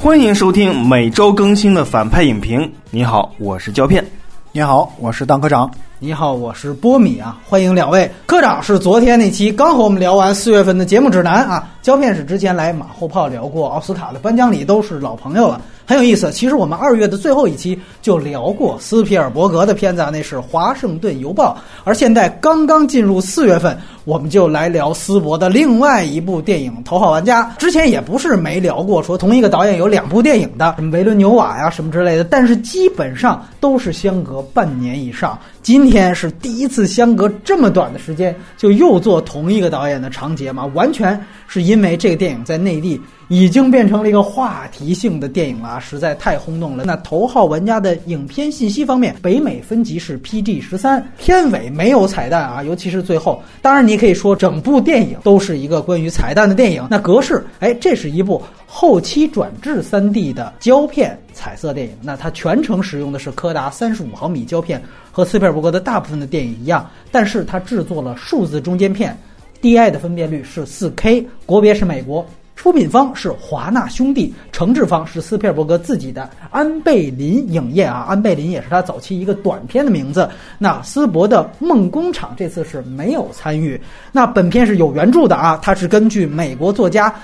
欢迎收听每周更新的反派影评。你好，我是胶片。你好，我是当科长。你好，我是波米啊！欢迎两位科长。是昨天那期刚和我们聊完四月份的节目指南啊。胶片是之前来马后炮聊过奥斯卡的颁奖礼，都是老朋友了，很有意思。其实我们二月的最后一期就聊过斯皮尔伯格的片子啊，那是《华盛顿邮报》。而现在刚刚进入四月份，我们就来聊斯伯的另外一部电影《头号玩家》。之前也不是没聊过，说同一个导演有两部电影的，什么维伦纽瓦呀什么之类的，但是基本上都是相隔半年以上。今天是第一次相隔这么短的时间就又做同一个导演的长节嘛？完全是因因为这个电影在内地已经变成了一个话题性的电影了啊，实在太轰动了。那《头号玩家》的影片信息方面，北美分级是 PG 十三，片尾没有彩蛋啊，尤其是最后。当然，你可以说整部电影都是一个关于彩蛋的电影。那格式，哎，这是一部后期转制 3D 的胶片彩色电影。那它全程使用的是柯达三十五毫米胶片。和斯皮尔伯格的大部分的电影一样，但是他制作了数字中间片，DI 的分辨率是 4K，国别是美国，出品方是华纳兄弟，承制方是斯皮尔伯格自己的安贝林影业啊，安贝林也是他早期一个短片的名字。那斯伯的梦工厂这次是没有参与。那本片是有原著的啊，它是根据美国作家。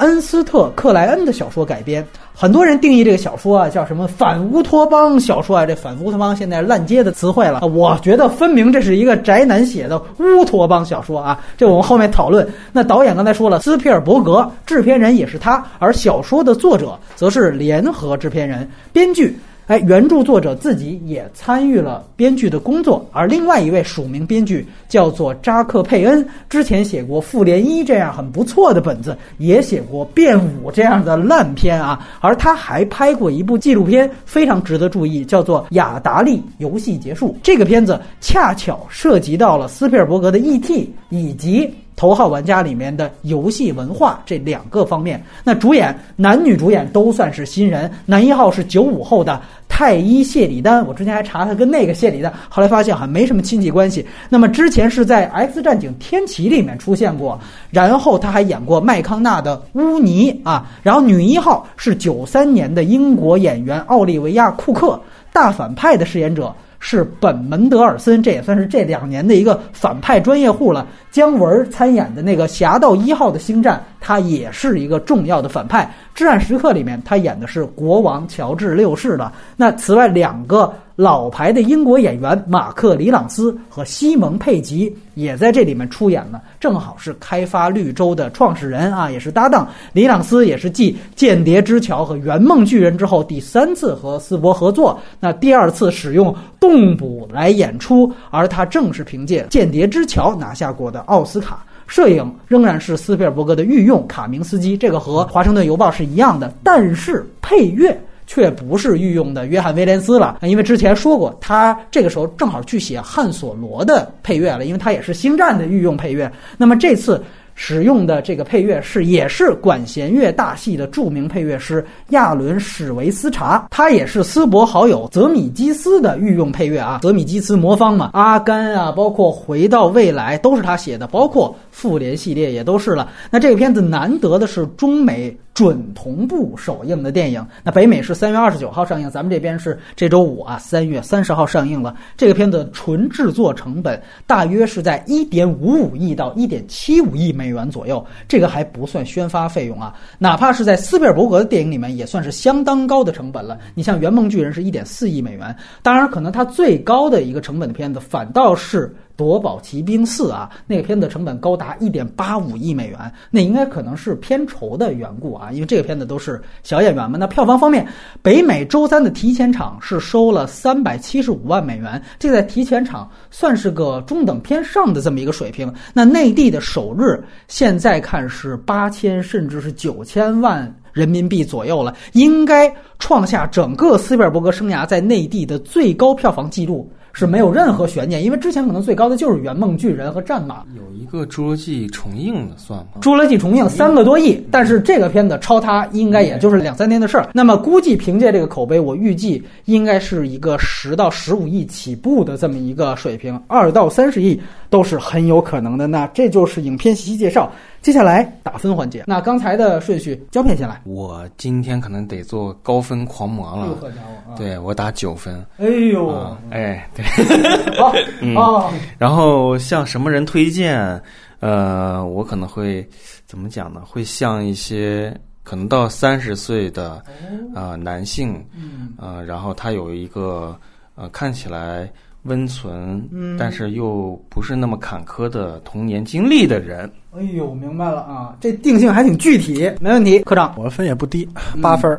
恩斯特·克莱恩的小说改编，很多人定义这个小说啊叫什么反乌托邦小说啊？这反乌托邦现在烂街的词汇了，我觉得分明这是一个宅男写的乌托邦小说啊！这我们后面讨论。那导演刚才说了，斯皮尔伯格，制片人也是他，而小说的作者则是联合制片人、编剧。哎，原著作者自己也参与了编剧的工作，而另外一位署名编剧叫做扎克佩恩，之前写过《复联一》这样很不错的本子，也写过《变五》这样的烂片啊，而他还拍过一部纪录片，非常值得注意，叫做《雅达利游戏结束》。这个片子恰巧涉及到了斯皮尔伯格的《E.T.》以及。头号玩家里面的游戏文化这两个方面，那主演男女主演都算是新人。男一号是九五后的太医谢里丹，我之前还查他跟那个谢里丹，后来发现好像没什么亲戚关系。那么之前是在《X 战警：天启》里面出现过，然后他还演过麦康纳的乌尼啊。然后女一号是九三年的英国演员奥利维亚库克，大反派的饰演者。是本·门德尔森，这也算是这两年的一个反派专业户了。姜文参演的那个《侠盗一号》的星战，他也是一个重要的反派。《至暗时刻》里面，他演的是国王乔治六世了。那此外两个。老牌的英国演员马克·里朗斯和西蒙·佩吉也在这里面出演了，正好是开发绿洲的创始人啊，也是搭档。里朗斯也是继《间谍之桥》和《圆梦巨人》之后第三次和斯伯合作，那第二次使用动捕来演出，而他正是凭借《间谍之桥》拿下过的奥斯卡。摄影仍然是斯皮尔伯格的御用卡明斯基，这个和《华盛顿邮报》是一样的，但是配乐。却不是御用的约翰威廉斯了，因为之前说过，他这个时候正好去写汉索罗的配乐了，因为他也是星战的御用配乐。那么这次。使用的这个配乐是也是管弦乐大戏的著名配乐师亚伦史维斯查，他也是斯伯好友泽米基斯的御用配乐啊。泽米基斯魔方嘛，阿甘啊，包括回到未来都是他写的，包括复联系列也都是了。那这个片子难得的是中美准同步首映的电影，那北美是三月二十九号上映，咱们这边是这周五啊，三月三十号上映了。这个片子纯制作成本大约是在一点五五亿到一点七五亿美。元左右，这个还不算宣发费用啊，哪怕是在斯皮尔伯格的电影里面，也算是相当高的成本了。你像《圆梦巨人》是一点四亿美元，当然可能它最高的一个成本的片子反倒是。夺宝奇兵四啊，那个片子成本高达一点八五亿美元，那应该可能是片酬的缘故啊，因为这个片子都是小演员嘛。那票房方面，北美周三的提前场是收了三百七十五万美元，这在提前场算是个中等偏上的这么一个水平。那内地的首日现在看是八千甚至是九千万人民币左右了，应该创下整个斯皮尔伯格生涯在内地的最高票房纪录。是没有任何悬念，因为之前可能最高的就是圆梦巨人和战马。有一个侏罗纪重映的算吗？侏罗纪重映三个多亿，但是这个片子超它应该也就是两三天的事儿。那么估计凭借这个口碑，我预计应该是一个十到十五亿起步的这么一个水平，二到三十亿都是很有可能的。那这就是影片信息介绍。接下来打分环节，那刚才的顺序，胶片先来。我今天可能得做高分狂魔了。对我打九分。哎呦，啊，哎，对。好嗯哦，然后向什么人推荐？呃，我可能会怎么讲呢？会向一些可能到三十岁的呃男性，嗯呃，然后他有一个呃看起来温存，嗯。但是又不是那么坎坷的童年经历的人。哎呦，明白了啊，这定性还挺具体，没问题。科长，我的分也不低，八分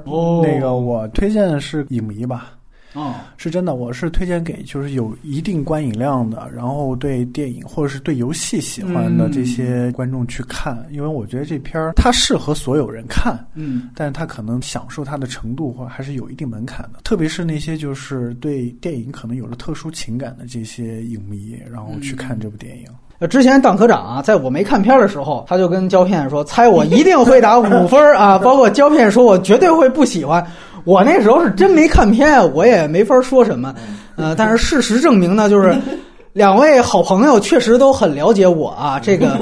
那个我推荐的是影迷吧，哦，是真的，我是推荐给就是有一定观影量的，然后对电影或者是对游戏喜欢的嗯这些观众去看，因为我觉得这片儿它适合所有人看。嗯但是他可能享受它的程度或还是有一定门槛的，特别是那些就是对电影可能有了特殊情感的这些影迷，然后去看这部电影。呃，之前当科长啊，在我没看片儿的时候，他就跟胶片说：“猜我一定会打五分儿啊！”包括胶片说我绝对会不喜欢。我那时候是真没看片，我也没法说什么。呃，但是事实证明呢，就是两位好朋友确实都很了解我啊。这个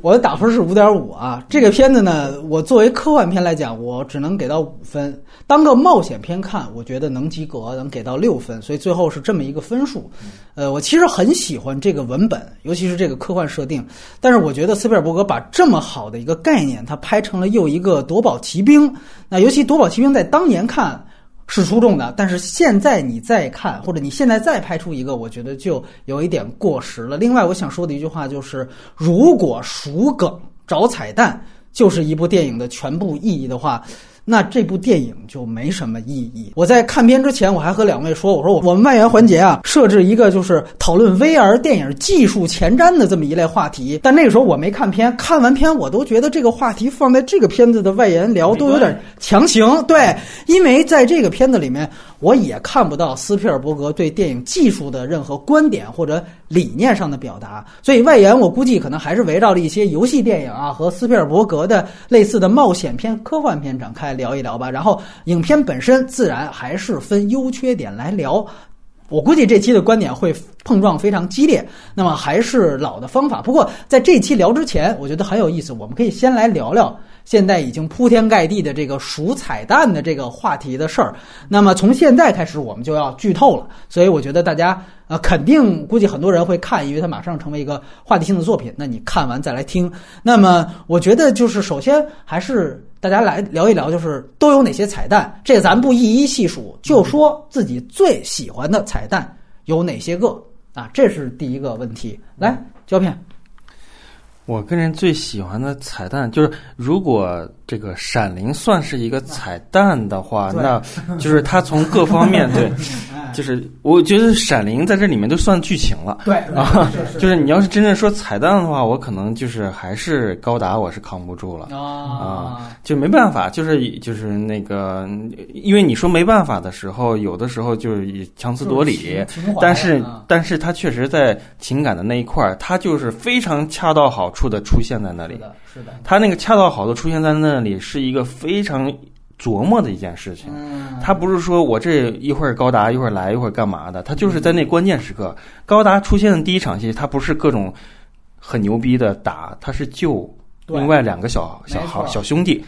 我的打分是五点五啊。这个片子呢，我作为科幻片来讲，我只能给到五分。当个冒险片看，我觉得能及格，能给到六分，所以最后是这么一个分数。呃，我其实很喜欢这个文本，尤其是这个科幻设定。但是我觉得斯皮尔伯格把这么好的一个概念，他拍成了又一个夺宝奇兵。那尤其夺宝奇兵在当年看是出众的，但是现在你再看，或者你现在再拍出一个，我觉得就有一点过时了。另外，我想说的一句话就是，如果数梗找彩蛋就是一部电影的全部意义的话。那这部电影就没什么意义。我在看片之前，我还和两位说，我说我们外援环节啊，设置一个就是讨论 VR 电影技术前瞻的这么一类话题。但那个时候我没看片，看完片我都觉得这个话题放在这个片子的外延聊都有点强行。对，因为在这个片子里面，我也看不到斯皮尔伯格对电影技术的任何观点或者理念上的表达，所以外延我估计可能还是围绕着一些游戏电影啊和斯皮尔伯格的类似的冒险片、科幻片展开聊一聊吧。然后影片本身自然还是分优缺点来聊。我估计这期的观点会碰撞非常激烈，那么还是老的方法。不过在这期聊之前，我觉得很有意思，我们可以先来聊聊现在已经铺天盖地的这个数彩蛋的这个话题的事儿。那么从现在开始，我们就要剧透了，所以我觉得大家呃肯定估计很多人会看，因为它马上成为一个话题性的作品。那你看完再来听。那么我觉得就是首先还是大家来聊一聊，就是都有哪些彩蛋。这咱不一一细数，就说自己最喜欢的彩蛋有哪些个啊？这是第一个问题。来，胶片。我个人最喜欢的彩蛋就是，如果这个《闪灵》算是一个彩蛋的话，那就是它从各方面对，就是我觉得《闪灵》在这里面都算剧情了。对啊，就是你要是真正说彩蛋的话，我可能就是还是高达，我是扛不住了。啊，就没办法，就是就是那个，因为你说没办法的时候，有的时候就是强词夺理，但是啊但是他确实在情感的那一块儿，他就是非常恰到好处的出现在那里。是的，是的，他那个恰到好处出现在那里，是一个非常琢磨的一件事情。嗯，他不是说我这一会儿高达一会儿来一会儿干嘛的，他就是在那关键时刻，高达出现的第一场戏，他不是各种很牛逼的打，他是救另外两个小小小兄弟。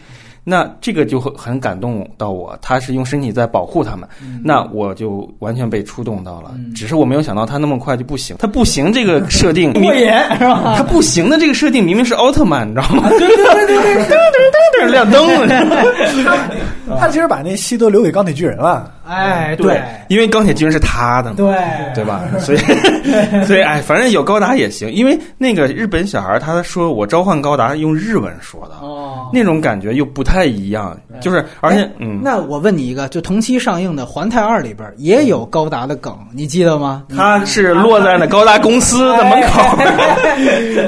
那这个就很很感动到我，他是用身体在保护他们，那我就完全被触动到了。嗯只是我没有想到他那么快就不行，他不行这个设定 过瘾是吧？他不行的这个设定明明是奥特曼，你知道吗？对对对对对，噔噔噔亮灯了。他其实把那戏都留给钢铁巨人了。哎，对因为钢铁巨人是他的嘛，对对吧？所以 所以哎，反正有高达也行，因为那个日本小孩他说我召唤高达用日文说的，哦。那种感觉又不太一样，就是而且哎嗯，那我问你一个，就同期上映的《环太二》里边也有高达的梗，你记得吗？他是落在那高达公司的门口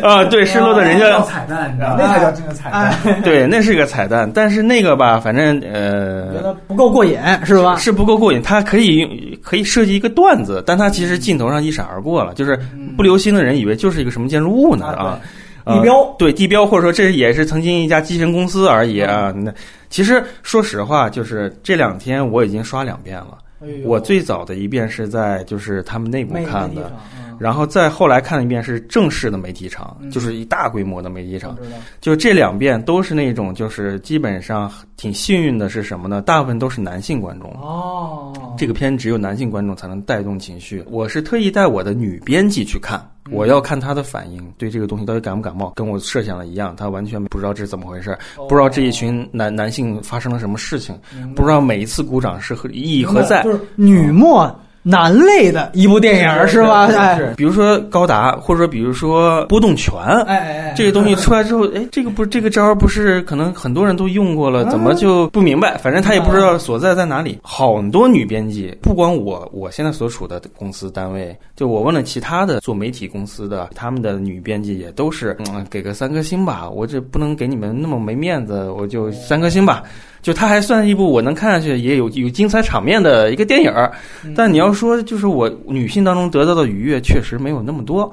啊，对，是落在人家彩蛋，你知道吗？那才叫真的彩蛋。哎，对，那是个彩蛋，但是那个吧，反正呃觉呃。得不够过瘾是吧？是不够过瘾，它可以用可以设计一个段子，但它其实镜头上一闪而过了，就是不留心的人以为就是一个什么建筑物呢啊地标呃对地标，或者说这也是曾经一家机器人公司而已啊。那其实说实话，就是这两天我已经刷两遍了。哎我最早的一遍是在就是他们内部看的，然后再后来看了一遍是正式的媒体场，嗯就是一大规模的媒体场。就这两遍都是那种，就是基本上挺幸运的是什么呢？大部分都是男性观众。哦，这个片只有男性观众才能带动情绪。我是特意带我的女编辑去看，我要看她的反应，对这个东西到底感不感冒，跟我设想的一样，她完全不知道这是怎么回事，不知道这一群男男性发生了什么事情，不知道每一次鼓掌是何意义何在。就是女莫男类的一部电影是吧？哎是，比如说高达，或者说比如说波动拳，哎哎哎，这个东西出来之后，哎，这个不是这个招儿不是可能很多人都用过了，啊怎么就不明白？反正他也不知道所在在哪里。好多女编辑，不光我，我现在所处的公司单位，就我问了其他的做媒体公司的，他们的女编辑也都是，嗯，给个三颗星吧，我这不能给你们那么没面子，我就三颗星吧。就它还算一部我能看下去也有有精彩场面的一个电影儿，但你要说就是我女性当中得到的愉悦确实没有那么多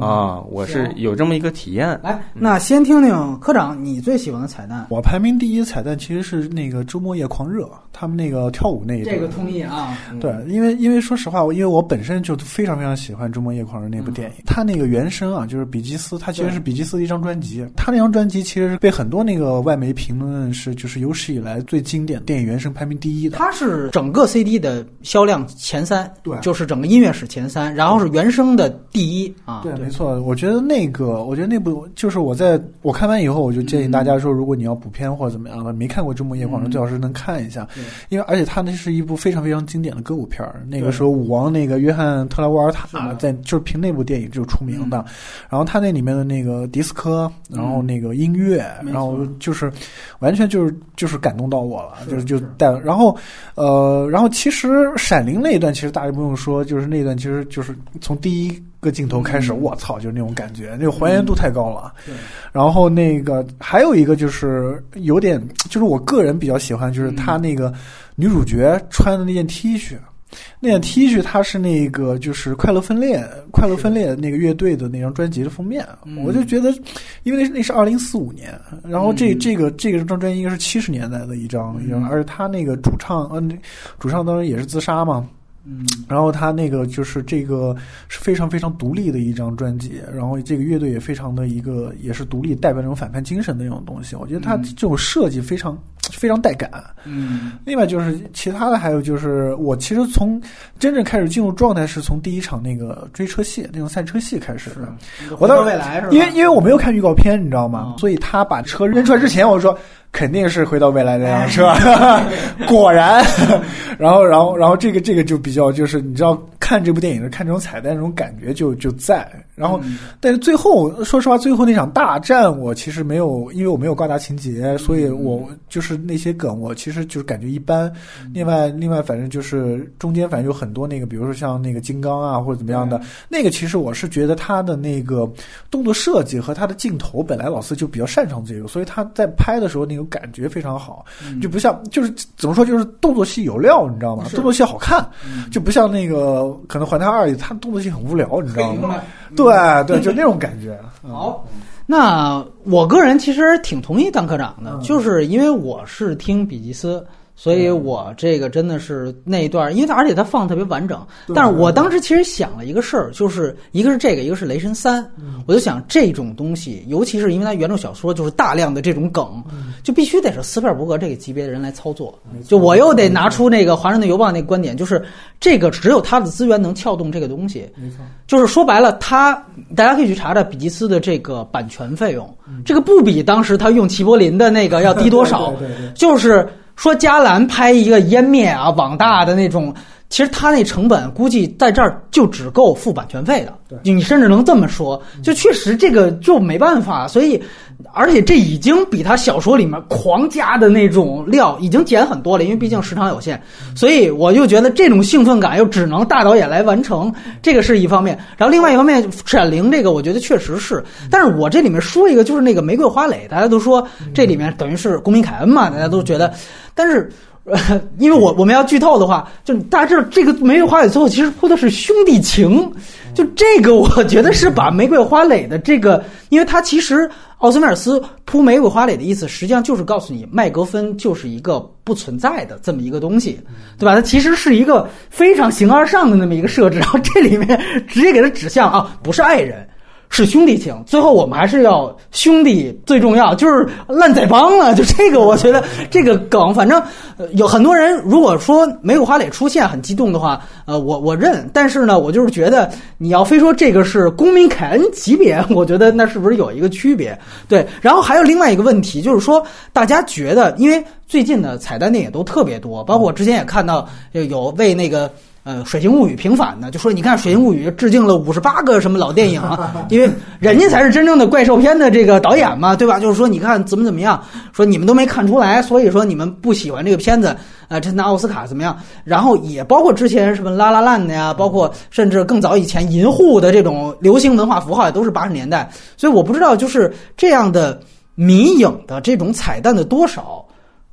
啊，我是有这么一个体验。来，那先听听科长你最喜欢的彩蛋。我排名第一彩蛋其实是那个周末夜狂热，他们那个跳舞那一段。这个同意啊，对，因为因为说实话，我因为我本身就非常非常喜欢《周末夜狂热》那部电影，它那个原声啊，就是比基斯，它其实是比基斯的一张专辑，他那张专辑其实是被很多那个外媒评论是就是有史以来最经典电影原声排名第一的。它是整个 CD 的销量前三，对就是整个音乐史前三，然后是原声的第一啊，对，没错，我觉得那个，我觉得那部就是我在我看完以后，我就建议大家说，如果你要补片或者怎么样的，没看过《周末夜狂热》，最好是能看一下，因为而且它那是一部非常非常经典的歌舞片儿。那个时候舞王那个约翰特拉沃尔塔在就是凭那部电影就出名的，然后他那里面的那个迪斯科，然后那个音乐，然后就是完全就是就是感动到我了，就是就带，然后呃，然后其实《闪灵》那一段其实大家不用说，就是那段其实就是从第一个镜头开始，我操，就是那种感觉，那个还原度太高了。对然后那个还有一个就是有点，就是我个人比较喜欢，就是他那个女主角穿的那件 T 恤。那件 T 恤它是那个就是快乐分裂，快乐分裂那个乐队的那张专辑的封面，嗯。我就觉得，因为那那是二零四五年，然后这嗯。这个这个张专辑应该是七十年代的一张，一张而且他那个主唱，主唱当时也是自杀嘛，嗯，然后他那个就是这个是非常非常独立的一张专辑，然后这个乐队也非常的一个也是独立，代表这种反叛精神的那种东西。我觉得他这种设计非常非常带感。嗯另外就是其他的，还有就是我其实从真正开始进入状态是从第一场那个追车戏那种赛车戏开始的。我回到未来是吧？因为因为我没有看预告片，你知道吗？嗯所以他把车扔出来之前，我说肯定是回到未来那辆车，果然。然后然后然后这个这个就比较就是你知道看这部电影的看这种彩蛋那种感觉就就在。然后嗯。但是最后说实话，最后那场大战我其实没有，因为我没有高达情节，所以我就是那些梗我其实就是感觉一般。另外另外反正就是中间反正有很多那个，比如说像那个金刚啊或者怎么样的，那个其实我是觉得他的那个动作设计和他的镜头本来老四就比较擅长这个，所以他在拍的时候那种感觉非常好，就不像就是怎么说就是动作戏有料，你知道吗？动作戏好看，就不像那个可能《环太二》里他动作戏很无聊，你知道吗？对对，就那种感觉。嗯好，那我个人其实挺同意当科长的，嗯就是因为我是听比吉斯。所以我这个真的是那一段，因为它而且它放的特别完整。但是我当时其实想了一个事儿，就是一个是这个，一个是《雷神三》，嗯我就想这种东西，尤其是因为它原著小说就是大量的这种梗，嗯就必须得是斯皮尔伯格这个级别的人来操作。就我又得拿出那个《华盛顿邮报》那个观点，就是这个只有他的资源能撬动这个东西。没错，就是说白了，他大家可以去查查比吉斯的这个版权费用，这个不比当时他用齐柏林的那个要低多少。就是说，加兰拍一个湮灭啊、网大的那种，其实他那成本估计在这儿就只够付版权费的。对你甚至能这么说，就确实这个就没办法，所以。而且这已经比他小说里面狂加的那种料已经减很多了，因为毕竟时长有限，所以我就觉得这种兴奋感又只能大导演来完成，这个是一方面。然后另外一方面，《闪灵》这个我觉得确实是，但是我这里面说一个，就是那个玫瑰花蕾，大家都说这里面等于是公民凯恩嘛，大家都觉得，但是。呃 因为我我们要剧透的话，就大家知道这个《玫瑰花蕾》最后其实铺的是兄弟情，就这个我觉得是把《玫瑰花蕾》的这个，因为它其实奥斯曼尔斯铺《玫瑰花蕾》的意思，实际上就是告诉你麦格芬就是一个不存在的这么一个东西，对吧？它其实是一个非常形而上的那么一个设置，然后这里面直接给它指向啊，不是爱人。是兄弟情，最后我们还是要兄弟最重要，就是烂仔帮了。就这个，我觉得 这个梗，反正呃有很多人如果说没有花蕾出现很激动的话，呃，我我认。但是呢，我就是觉得你要非说这个是公民凯恩级别，我觉得那是不是有一个区别？对。然后还有另外一个问题，就是说大家觉得，因为最近的彩蛋电影都特别多，包括我之前也看到有为那个。呃，《水形物语》平反的就说，你看《水形物语》致敬了五十八个什么老电影啊，因为人家才是真正的怪兽片的这个导演嘛，对吧？就是说，你看怎么怎么样，说你们都没看出来，所以说你们不喜欢这个片子啊，这拿奥斯卡怎么样？然后也包括之前什么《拉拉烂》的呀，包括甚至更早以前《银护》的这种流行文化符号，也都是八十年代。所以我不知道，就是这样的迷影的这种彩蛋的多少。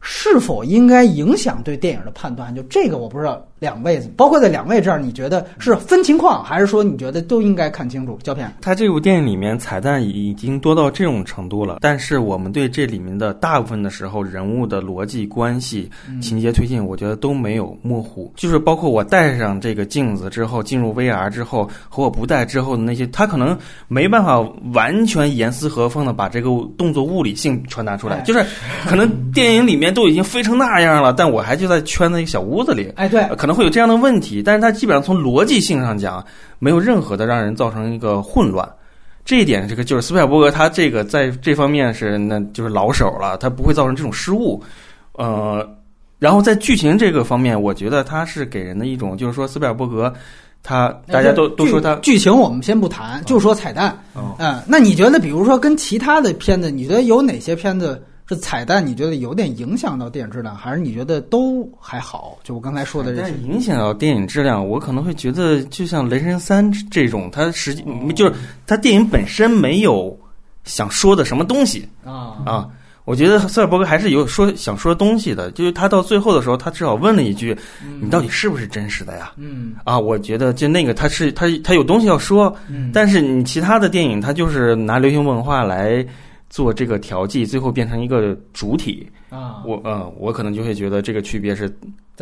是否应该影响对电影的判断？就这个我不知道。两位，包括在两位这儿，你觉得是分情况，还是说你觉得都应该看清楚？胶片，它这部电影里面彩蛋已经多到这种程度了，但是我们对这里面的大部分的时候人物的逻辑关系、情节推进，我觉得都没有模糊。就是包括我戴上这个镜子之后，进入 VR 之后，和我不戴之后的那些，他可能没办法完全严丝合缝的把这个动作物理性传达出来。就是可能电影里面都已经飞成那样了，但我还就在圈在一个小屋子里。哎，对，可能。会有这样的问题，但是它基本上从逻辑性上讲，没有任何的让人造成一个混乱。这一点，这个就是斯皮尔伯格他这个在这方面是那就是老手了，他不会造成这种失误。呃，然后在剧情这个方面，我觉得他是给人的一种，就是说斯皮尔伯格他大家都都说他剧情我们先不谈，就说彩蛋。嗯，那你觉得，比如说跟其他的片子，你觉得有哪些片子？这彩蛋你觉得有点影响到电影质量，还是你觉得都还好？就我刚才说的这些，影响到电影质量，我可能会觉得，就像《雷神三》这种，它实际就是它电影本身没有想说的什么东西啊啊！我觉得塞尔伯格还是有说想说东西的，就是他到最后的时候，他至少问了一句：“你到底是不是真实的呀？”嗯啊，我觉得就那个他是他他有东西要说，但是你其他的电影，他就是拿流行文化来。做这个调剂，最后变成一个主体。啊，我呃，我可能就会觉得这个区别是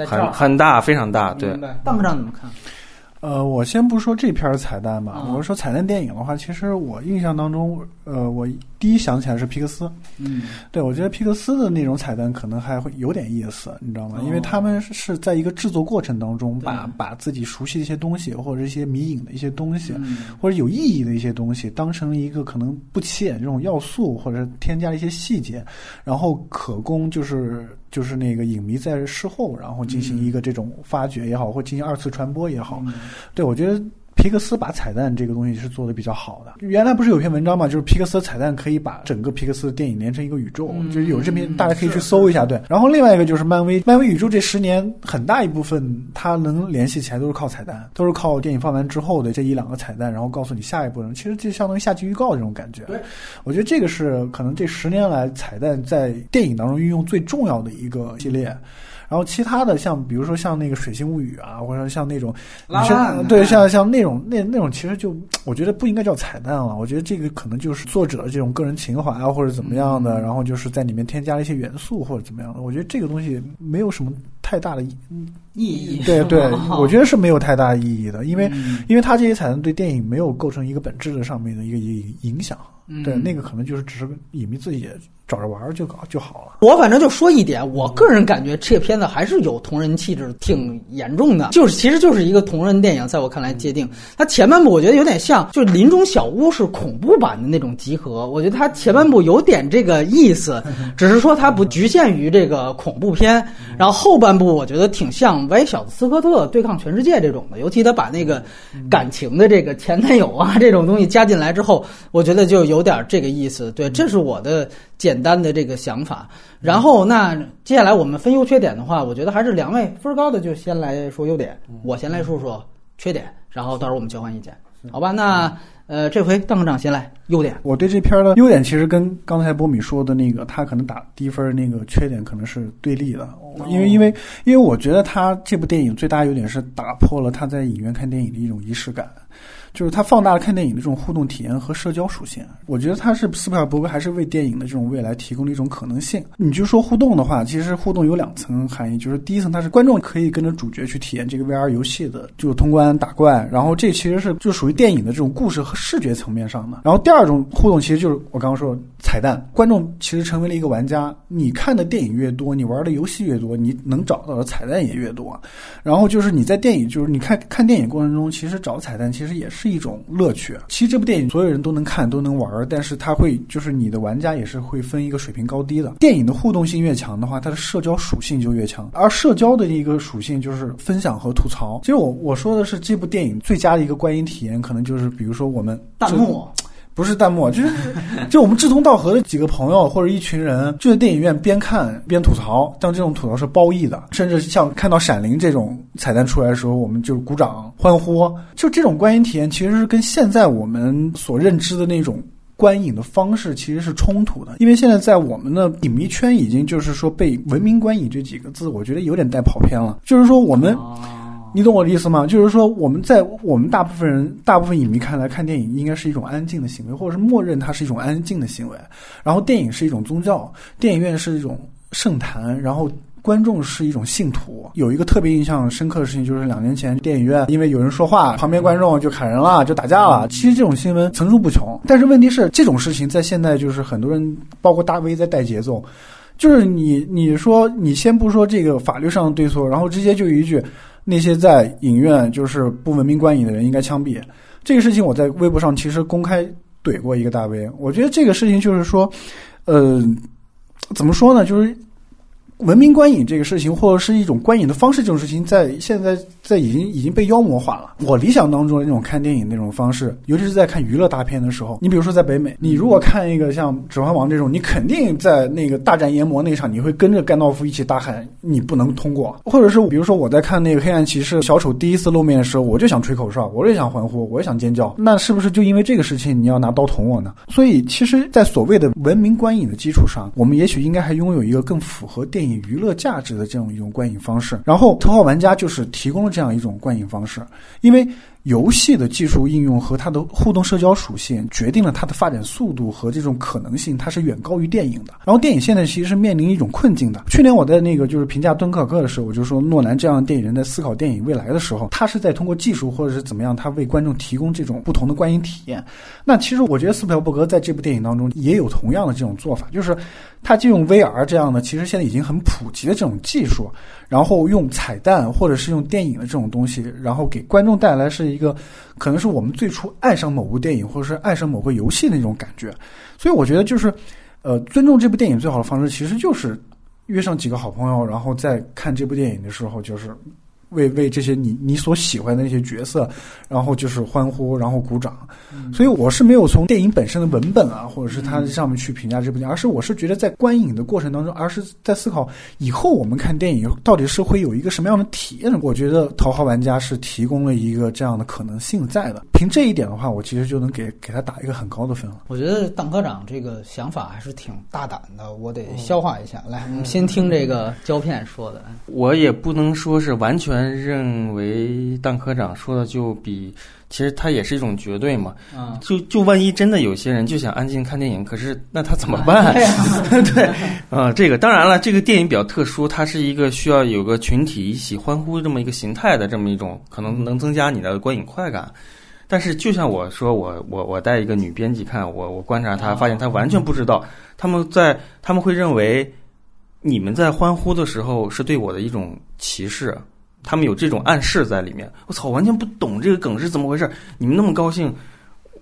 很很大，非常大。对，当不上怎么看？呃，我先不说这篇彩蛋吧，我说彩蛋电影的话，其实我印象当中，呃，我第一想起来是皮克斯。嗯，对，我觉得皮克斯的那种彩蛋可能还会有点意思，你知道吗？因为他们是在一个制作过程当中，把把自己熟悉的一些东西，或者一些迷影的一些东西，或者有意义的一些东西，当成一个可能不起眼这种要素，或者添加一些细节，然后可供就是。就是那个影迷在事后，然后进行一个这种发掘也好，或进行二次传播也好，对我觉得。皮克斯把彩蛋这个东西是做的比较好的。原来不是有篇文章嘛，就是皮克斯彩蛋可以把整个皮克斯的电影连成一个宇宙，就是有这篇大家可以去搜一下。对，然后另外一个就是漫威，漫威宇宙这十年很大一部分它能联系起来都是靠彩蛋，都是靠电影放完之后的这一两个彩蛋，然后告诉你下一步。其实就相当于下集预告这种感觉。对，我觉得这个是可能这十年来彩蛋在电影当中运用最重要的一个系列。然后其他的像比如说像那个《水星物语》啊，或者像那种，对，像像那种那那种，其实就我觉得不应该叫彩蛋了。我觉得这个可能就是作者的这种个人情怀啊，或者怎么样的，然后就是在里面添加了一些元素或者怎么样的。我觉得这个东西没有什么太大的意义。对对，我觉得是没有太大意义的，因为因为它这些彩蛋对电影没有构成一个本质的上面的一个影影响。对，那个可能就是只是影迷自己。找着玩就搞就好了。我反正就说一点，我个人感觉这片子还是有同人气质，挺严重的。就是其实就是一个同人电影，在我看来界定。它前半部我觉得有点像，就《林中小屋》是恐怖版的那种集合。我觉得它前半部有点这个意思，只是说它不局限于这个恐怖片。然后后半部我觉得挺像《歪小子斯科特对抗全世界》这种的，尤其他把那个感情的这个前男友啊这种东西加进来之后，我觉得就有点这个意思。对，这是我的。简单的这个想法，然后那接下来我们分优缺点的话，我觉得还是两位分高的就先来说优点，我先来说说缺点，然后到时候我们交换意见，好吧？那呃，这回邓科长先来，优点。我对这片儿的优点其实跟刚才波米说的那个，他可能打低分儿那个缺点可能是对立的，因为因为因为我觉得他这部电影最大优点是打破了他在影院看电影的一种仪式感。就是它放大了看电影的这种互动体验和社交属性。我觉得它是斯皮尔伯格还是为电影的这种未来提供了一种可能性。你就说互动的话，其实互动有两层含义，就是第一层它是观众可以跟着主角去体验这个 VR 游戏的，就通关打怪，然后这其实是就属于电影的这种故事和视觉层面上的。然后第二种互动其实就是我刚刚说的彩蛋，观众其实成为了一个玩家，你看的电影越多，你玩的游戏越多，你能找到的彩蛋也越多。然后就是你在电影，就是你看看电影过程中，其实找彩蛋其实也是。是一种乐趣。其实这部电影所有人都能看都能玩，但是它会就是你的玩家也是会分一个水平高低的。电影的互动性越强的话，它的社交属性就越强。而社交的一个属性就是分享和吐槽。其实我我说的是这部电影最佳的一个观影体验，可能就是比如说我们弹幕。不是弹幕，就是 就我们志同道合的几个朋友或者一群人，就在电影院边看边吐槽。像这种吐槽是褒义的，甚至像看到《闪灵》这种彩蛋出来的时候，我们就鼓掌欢呼。就这种观影体验，其实是跟现在我们所认知的那种观影的方式其实是冲突的。因为现在在我们的影迷圈，已经就是说被“文明观影”这几个字，我觉得有点带跑偏了。就是说我们。你懂我的意思吗？就是说，我们在我们大部分人、大部分影迷看来，看电影应该是一种安静的行为，或者是默认它是一种安静的行为。然后，电影是一种宗教，电影院是一种圣坛，然后观众是一种信徒。有一个特别印象深刻的事情，就是两年前电影院因为有人说话，旁边观众就砍人了，就打架了。其实这种新闻层出不穷，但是问题是，这种事情在现在就是很多人，包括大 V 在带节奏，就是你你说你先不说这个法律上的对错，然后直接就一句。那些在影院就是不文明观影的人应该枪毙，这个事情我在微博上其实公开怼过一个大 V。我觉得这个事情就是说，呃，怎么说呢？就是文明观影这个事情，或者是一种观影的方式，这种事情在现在。在已经已经被妖魔化了。我理想当中的那种看电影那种方式，尤其是在看娱乐大片的时候，你比如说在北美，你如果看一个像《指环王》这种，你肯定在那个大战炎魔那场，你会跟着甘道夫一起大喊“你不能通过”。或者是比如说我在看那个《黑暗骑士》小丑第一次露面的时候，我就想吹口哨，我也想欢呼，我也想尖叫。那是不是就因为这个事情你要拿刀捅我呢？所以，其实，在所谓的文明观影的基础上，我们也许应该还拥有一个更符合电影娱乐价值的这样一种观影方式。然后，头号玩家就是提供了这样一种观影方式，因为。游戏的技术应用和它的互动社交属性，决定了它的发展速度和这种可能性，它是远高于电影的。然后电影现在其实是面临一种困境的。去年我在那个就是评价敦刻尔克的时候，我就说诺兰这样的电影人在思考电影未来的时候，他是在通过技术或者是怎么样，他为观众提供这种不同的观影体验。那其实我觉得斯皮尔伯格在这部电影当中也有同样的这种做法，就是他就用 VR 这样的，其实现在已经很普及的这种技术，然后用彩蛋或者是用电影的这种东西，然后给观众带来是。一个可能是我们最初爱上某部电影，或者是爱上某个游戏的那种感觉，所以我觉得就是，呃，尊重这部电影最好的方式，其实就是约上几个好朋友，然后在看这部电影的时候，就是。为为这些你你所喜欢的那些角色，然后就是欢呼，然后鼓掌。所以我是没有从电影本身的文本啊，或者是它上面去评价这部电影，而是我是觉得在观影的过程当中，而是在思考以后我们看电影到底是会有一个什么样的体验。我觉得《头号玩家》是提供了一个这样的可能性在的。凭这一点的话，我其实就能给给他打一个很高的分了。我觉得邓科长这个想法还是挺大胆的，我得消化一下。来，我们先听这个胶片说的。我也不能说是完全。认为当科长说的就比，其实他也是一种绝对嘛。啊，就就万一真的有些人就想安静看电影，可是那他怎么办？对，啊，这个当然了，这个电影比较特殊，它是一个需要有个群体一起欢呼这么一个形态的这么一种，可能能增加你的观影快感。但是就像我说，我我我带一个女编辑看，我我观察她，发现她完全不知道，他们在他们会认为你们在欢呼的时候是对我的一种歧视。他们有这种暗示在里面，我操，完全不懂这个梗是怎么回事。你们那么高兴，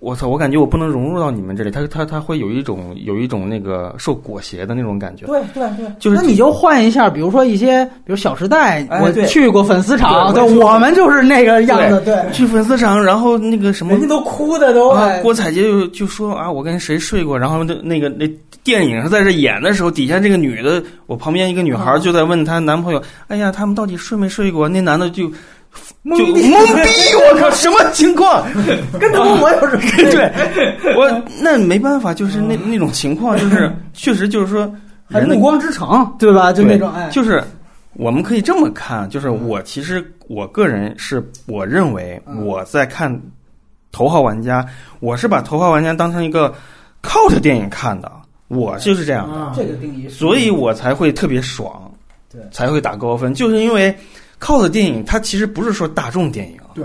我操，我感觉我不能融入到你们这里。他他他会有一种有一种那个受裹挟的那种感觉。对对对，就是那你就换一下，比如说一些，比如《小时代》，我去过粉丝场，对，我们就是那个样子。对，去粉丝场，然后那个什么，人家都哭的都。郭采洁就就说啊，我跟谁睡过，然后那那个那。电影上在这演的时候，底下这个女的，我旁边一个女孩就在问她男朋友：“哎呀，他们到底睡没睡过？”那男的就懵逼懵逼，我靠，什么情况？跟他们我有什么关 我那没办法，就是那那种情况，就是 确实就是说还暮光之城，对吧？就那种哎，就是我们可以这么看，就是我其实我个人是我认为嗯。我在看《头号玩家》，我是把《头号玩家》当成一个 cult 电影看的，我就是这样的，啊这个定义，所以我才会特别爽，对。才会打高分，就是因为 cult 电影它其实不是说大众电影。对，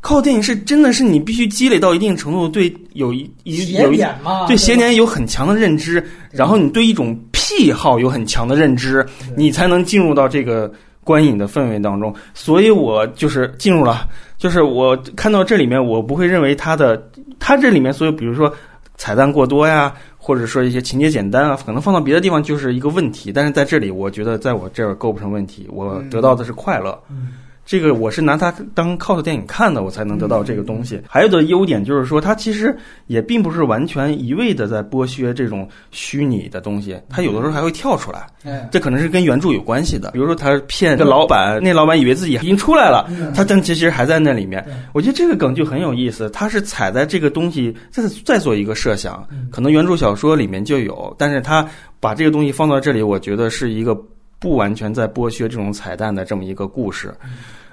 靠电影是真的是你必须积累到一定程度，对有一一有一点嘛，对吧邪点有很强的认知，然后你对一种癖好有很强的认知，你才能进入到这个观影的氛围当中。所以我就是进入了，就是我看到这里面，我不会认为它的它这里面所有，比如说彩蛋过多呀，或者说一些情节简单啊，可能放到别的地方就是一个问题，但是在这里，我觉得在我这儿构不成问题，我得到的是快乐。嗯这个我是拿它当 cos 电影看的，我才能得到这个东西。还有的优点就是说，它其实也并不是完全一味的在剥削这种虚拟的东西，它有的时候还会跳出来，哎，这可能是跟原著有关系的。比如说，他骗个老板，那老板以为自己已经出来了，他但其实还在那里面。我觉得这个梗就很有意思，他是踩在这个东西再再做一个设想，可能原著小说里面就有，但是他把这个东西放到这里，我觉得是一个不完全在剥削这种彩蛋的这么一个故事。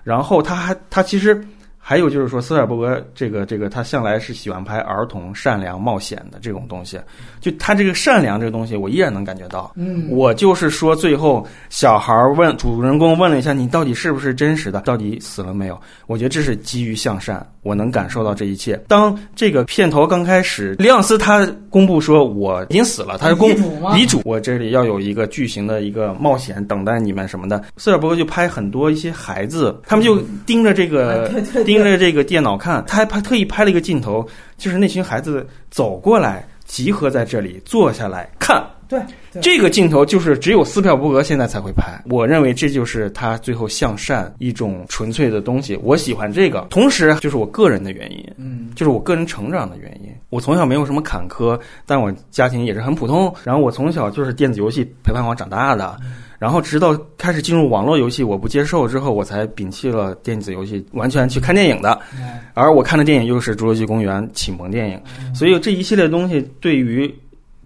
然后他还他其实还有就是说，斯德尔伯格这个这个他向来是喜欢拍儿童、善良、冒险的这种东西，就他这个善良这个东西，我依然能感觉到。嗯，我就是说，最后小孩儿问主人公问了一下你到底是不是真实的，到底死了没有？我觉得这是基于向善，我能感受到这一切。当这个片头刚开始，里昂斯他公布说我已经死了，他是公遗嘱我这里要有一个巨型的一个冒险等待你们什么的。斯尔伯格就拍很多一些孩子，他们就盯着这个盯着这个电脑看，他还拍特意拍了一个镜头，就是那群孩子走过来，集合在这里，坐下来看。对这个镜头就是只有斯皮尔伯格现在才会拍，我认为这就是他最后向善一种纯粹的东西。我喜欢这个，同时就是我个人的原因，嗯。就是我个人成长的原因。我从小没有什么坎坷，但我家庭也是很普通。然后我从小就是电子游戏陪伴我长大的，然后直到开始进入网络游戏，我不接受之后，我才摒弃了电子游戏，完全去看电影的。哎而我看的电影又是《侏罗纪公园》启蒙电影，所以这一系列东西对于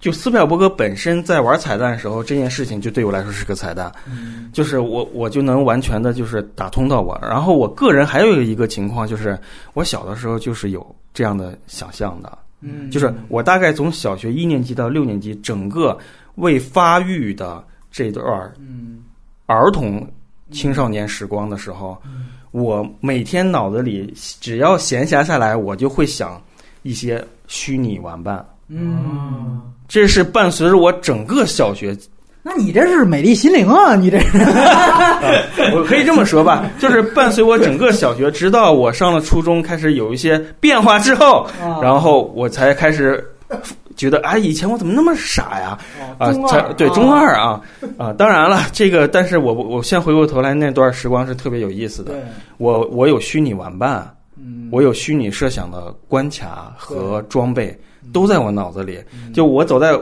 就斯皮尔伯格本身在玩彩蛋的时候，这件事情就对我来说是个彩蛋，嗯。就是我我就能完全的就是打通到我。然后我个人还有一个情况就是，我小的时候就是有这样的想象的，嗯，就是我大概从小学一年级到六年级，整个未发育的这段儿嗯。儿童青少年时光的时候，我每天脑子里只要闲暇下来，我就会想一些虚拟玩伴。嗯，这是伴随着我整个小学，那你这是美丽心灵啊，你这是 我可以这么说吧，就是伴随我整个小学，直到我上了初中，开始有一些变化之后，啊然后我才开始觉得，哎，以前我怎么那么傻呀？啊，才对中二啊啊！当然了，这个，但是我我现在回过头来，那段时光是特别有意思的。我我有虚拟玩伴，嗯，我有虚拟设想的关卡和装备，嗯都在我脑子里。就我走在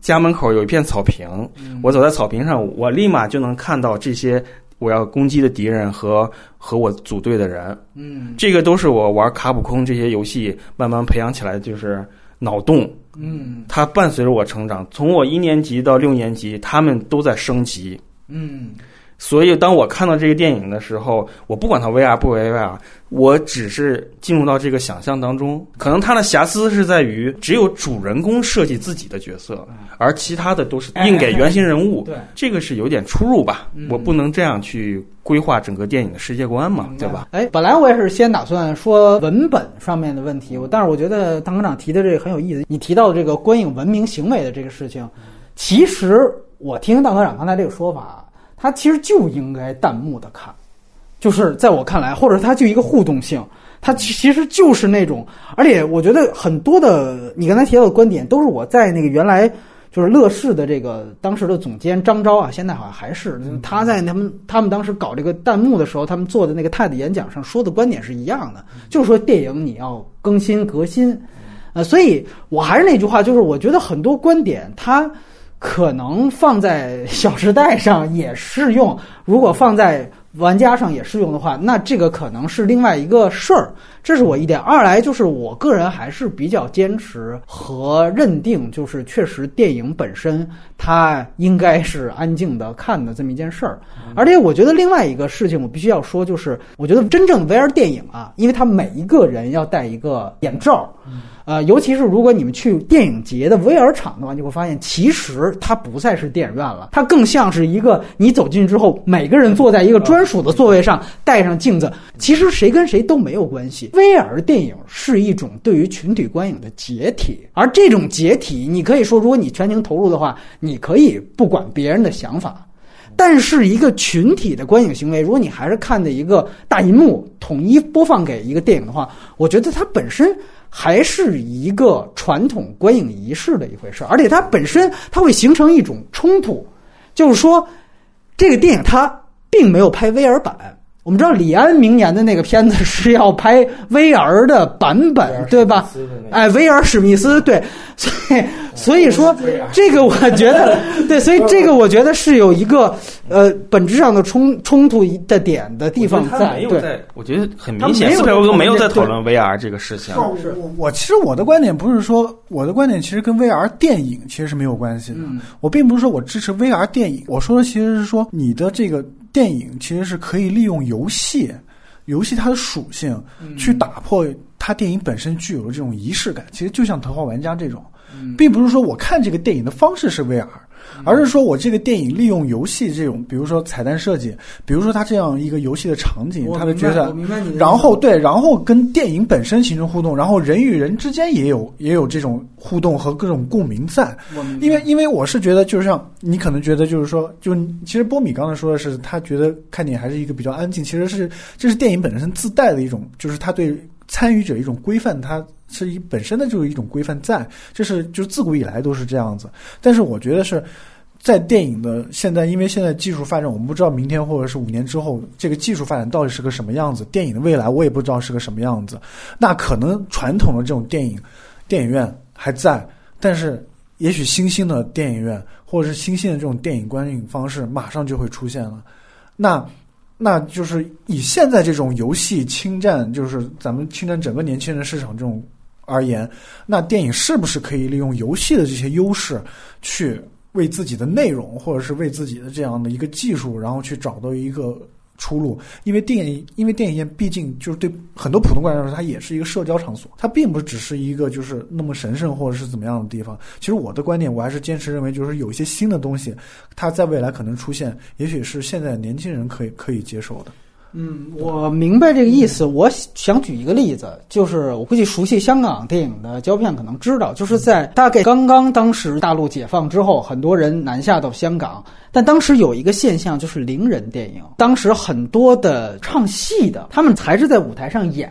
家门口有一片草坪，嗯我走在草坪上，我立马就能看到这些我要攻击的敌人和和我组队的人。嗯这个都是我玩卡普空这些游戏慢慢培养起来，就是脑洞。嗯它伴随着我成长，从我一年级到六年级，他们都在升级。嗯所以，当我看到这个电影的时候，我不管它 VR 不 VR，我只是进入到这个想象当中。可能它的瑕疵是在于，只有主人公设计自己的角色，而其他的都是硬给原型人物。对，这个是有点出入吧嗯？我不能这样去规划整个电影的世界观嘛，对吧？？哎，本来我也是先打算说文本上面的问题，我但是我觉得唐科长提的这个很有意思。你提到这个观影文明行为的这个事情，其实我听大科长刚才这个说法，他其实就应该弹幕的看，就是在我看来，或者它就一个互动性，它其实就是那种，而且我觉得很多的你刚才提到的观点，都是我在那个原来。就是乐视的这个当时的总监张昭啊，现在好像还是他在他们他们当时搞这个弹幕的时候，他们做的那个 TED 演讲上说的观点是一样的，就是说电影你要更新革新，呃，所以我还是那句话，就是我觉得很多观点它可能放在《小时代》上也适用，如果放在玩家上也适用的话，那这个可能是另外一个事儿。这是我一点。二来就是我个人还是比较坚持和认定，就是确实电影本身它应该是安静的看的这么一件事儿。而且我觉得另外一个事情我必须要说，就是我觉得真正 VR 电影啊，因为它每一个人要戴一个眼罩。呃，尤其是如果你们去电影节的 VR 场的话，你会发现，其实它不再是电影院了，它更像是一个你走进之后，每个人坐在一个专属的座位上，带上镜子，其实谁跟谁都没有关系。VR 电影是一种对于群体观影的解体，而这种解体，你可以说，如果你全情投入的话，你可以不管别人的想法。但是一个群体的观影行为，如果你还是看的一个大银幕统一播放给一个电影的话，我觉得它本身。还是一个传统观影仪式的一回事，而且它本身它会形成一种冲突，就是说，这个电影它并没有拍 VR 版。我们知道李安明年的那个片子是要拍 VR 的版本，对吧？哎，VR 史密斯，对，所以所以说这个我觉得 对，所以这个我觉得是有一个呃本质上的冲冲突的点的地方在。对，我觉得很明显，斯皮尔伯格没有在讨论 VR 这个事情。是，我我其实我的观点不是说我的观点其实跟 VR 电影其实是没有关系的。我并不是说我支持 VR 电影，我说的其实是说你的这个。电影其实是可以利用游戏，游戏它的属性去打破它电影本身具有的这种仪式感。其实就像《头号玩家》这种，并不是说我看这个电影的方式是 VR。而是说，我这个电影利用游戏这种，比如说彩蛋设计，比如说它这样一个游戏的场景，它的角色，然后对，然后跟电影本身形成互动，然后人与人之间也有也有这种互动和各种共鸣在。因为因为我是觉得，就是像你可能觉得，就是说，就其实波米刚才说的是，他觉得看电影还是一个比较安静，其实是这是电影本身自带的一种，就是他对参与者一种规范，它是一本身的就是一种规范在，这是就是自古以来都是这样子。但是我觉得是。在电影的现在，因为现在技术发展，我们不知道明天或者是五年之后，这个技术发展到底是个什么样子。电影的未来，我也不知道是个什么样子。那可能传统的这种电影电影院还在，但是也许新兴的电影院或者是新兴的这种电影观影方式马上就会出现了。那那就是以现在这种游戏侵占，就是咱们侵占整个年轻人市场这种而言，那电影是不是可以利用游戏的这些优势去？为自己的内容，或者是为自己的这样的一个技术，然后去找到一个出路。因为电影，因为电影院毕竟就是对很多普通观众来说，它也是一个社交场所，它并不只是一个就是那么神圣或者是怎么样的地方。其实我的观点，我还是坚持认为，就是有一些新的东西，它在未来可能出现，也许是现在年轻人可以可以接受的。嗯，我明白这个意思。我想举一个例子，就是我估计熟悉香港电影的胶片可能知道，就是在大概刚刚当时大陆解放之后，很多人南下到香港。但当时有一个现象，就是伶人电影。当时很多的唱戏的，他们才是在舞台上演，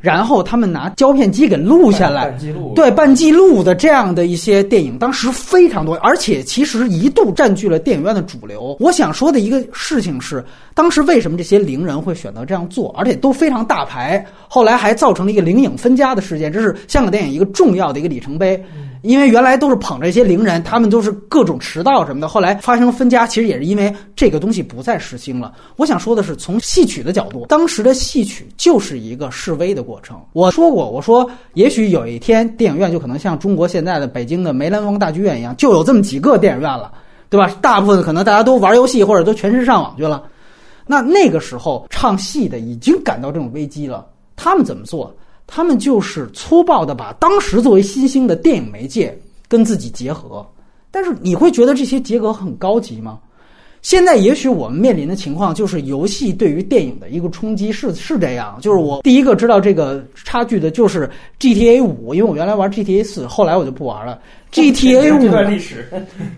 然后他们拿胶片机给录下来，对，半记录的这样的一些电影，当时非常多，而且其实一度占据了电影院的主流。我想说的一个事情是，当时为什么这些伶人会选择这样做，而且都非常大牌，后来还造成了一个灵影分家的事件，这是香港电影一个重要的一个里程碑。因为原来都是捧着一些伶人，他们都是各种迟到什么的。后来发生分家，其实也是因为这个东西不再时兴了。我想说的是，从戏曲的角度，当时的戏曲就是一个示威的过程。我说过，我说也许有一天，电影院就可能像中国现在的北京的梅兰芳大剧院一样，就有这么几个电影院了，对吧？大部分可能大家都玩游戏或者都全身上网去了。那那个时候唱戏的已经感到这种危机了，他们怎么做？他们就是粗暴的把当时作为新兴的电影媒介跟自己结合，但是你会觉得这些结合很高级吗？现在也许我们面临的情况就是游戏对于电影的一个冲击是是这样，就是我第一个知道这个差距的就是 GTA 五，因为我原来玩 GTA 四，后来我就不玩了。GTA 五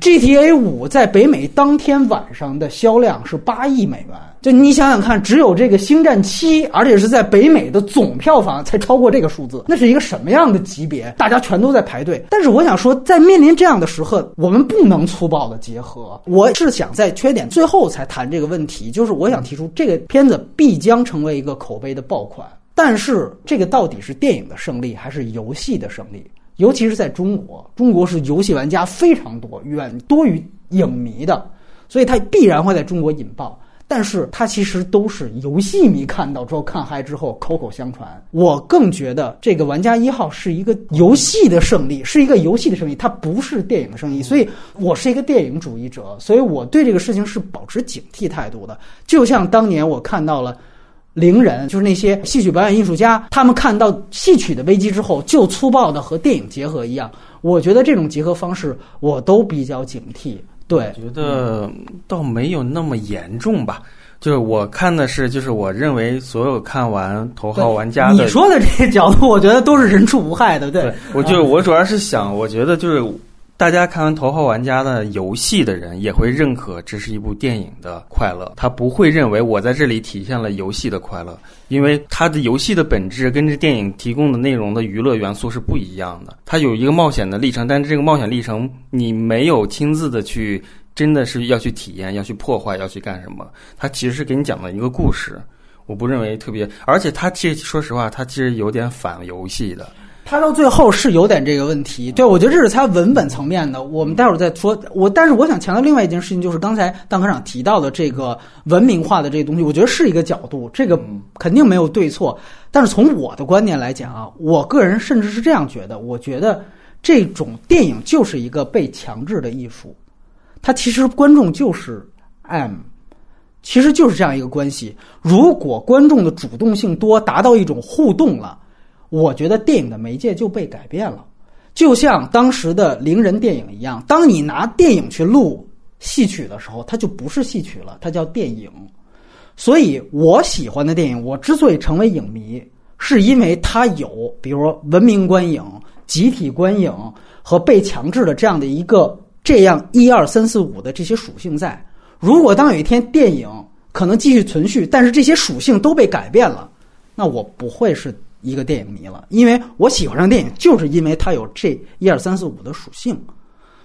，GTA 五在北美当天晚上的销量是八亿美元。就你想想看，只有这个《星战七》，而且是在北美的总票房才超过这个数字，那是一个什么样的级别？大家全都在排队。但是我想说，在面临这样的时刻，我们不能粗暴的结合。我是想在缺点最后才谈这个问题，就是我想提出，这个片子必将成为一个口碑的爆款。但是这个到底是电影的胜利，还是游戏的胜利？尤其是在中国，中国是游戏玩家非常多，远多于影迷的，所以它必然会在中国引爆。但是它其实都是游戏迷看到之后看嗨之后口口相传。我更觉得这个玩家一号是一个游戏的胜利，是一个游戏的胜利，它不是电影的胜利。所以我是一个电影主义者，所以我对这个事情是保持警惕态度的。就像当年我看到了。伶人就是那些戏曲表演艺术家，他们看到戏曲的危机之后，就粗暴的和电影结合一样。我觉得这种结合方式，我都比较警惕。对，觉得倒没有那么严重吧。就是我看的是，就是我认为所有看完《头号玩家》的，你说的这些角度，我觉得都是人畜无害的。对，我就我主要是想，我觉得就是。大家看完《头号玩家》的游戏的人也会认可这是一部电影的快乐，他不会认为我在这里体现了游戏的快乐，因为它的游戏的本质跟这电影提供的内容的娱乐元素是不一样的。它有一个冒险的历程，但是这个冒险历程你没有亲自的去，真的是要去体验、要去破坏、要去干什么？它其实是给你讲了一个故事，我不认为特别，而且它其实说实话，它其实有点反游戏的。他到最后是有点这个问题，对我觉得这是他文本层面的。我们待会儿再说。我但是我想强调另外一件事情，就是刚才邓科长提到的这个文明化的这个东西，我觉得是一个角度，这个肯定没有对错。但是从我的观念来讲啊，我个人甚至是这样觉得，我觉得这种电影就是一个被强制的艺术，它其实观众就是 M，其实就是这样一个关系。如果观众的主动性多，达到一种互动了。我觉得电影的媒介就被改变了，就像当时的伶人电影一样。当你拿电影去录戏曲的时候，它就不是戏曲了，它叫电影。所以我喜欢的电影，我之所以成为影迷，是因为它有，比如说文明观影、集体观影和被强制的这样的一个这样一二三四五的这些属性在。如果当有一天电影可能继续存续，但是这些属性都被改变了，那我不会是。一个电影迷了，因为我喜欢上电影，就是因为它有这一二三四五的属性，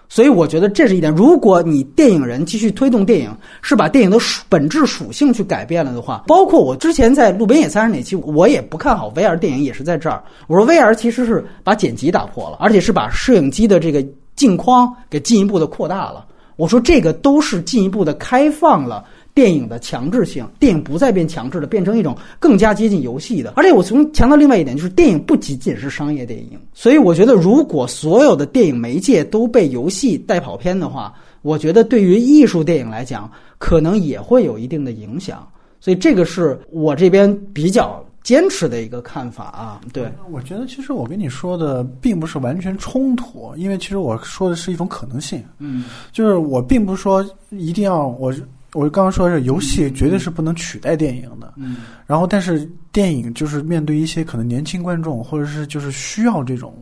所以我觉得这是一点。如果你电影人继续推动电影，是把电影的属本质属性去改变了的话，包括我之前在《路边野餐》那期，我也不看好 VR 电影，也是在这儿。我说 VR 其实是把剪辑打破了，而且是把摄影机的这个镜框给进一步的扩大了。我说这个都是进一步的开放了。电影的强制性，电影不再变强制的，变成一种更加接近游戏的。而且我从强调另外一点，就是电影不仅仅是商业电影。所以我觉得，如果所有的电影媒介都被游戏带跑偏的话，我觉得对于艺术电影来讲，可能也会有一定的影响。所以这个是我这边比较坚持的一个看法啊。对，我觉得其实我跟你说的并不是完全冲突，因为其实我说的是一种可能性。嗯，就是我并不是说一定要我。我刚刚说是游戏绝对是不能取代电影的，嗯，然后但是电影就是面对一些可能年轻观众，或者是就是需要这种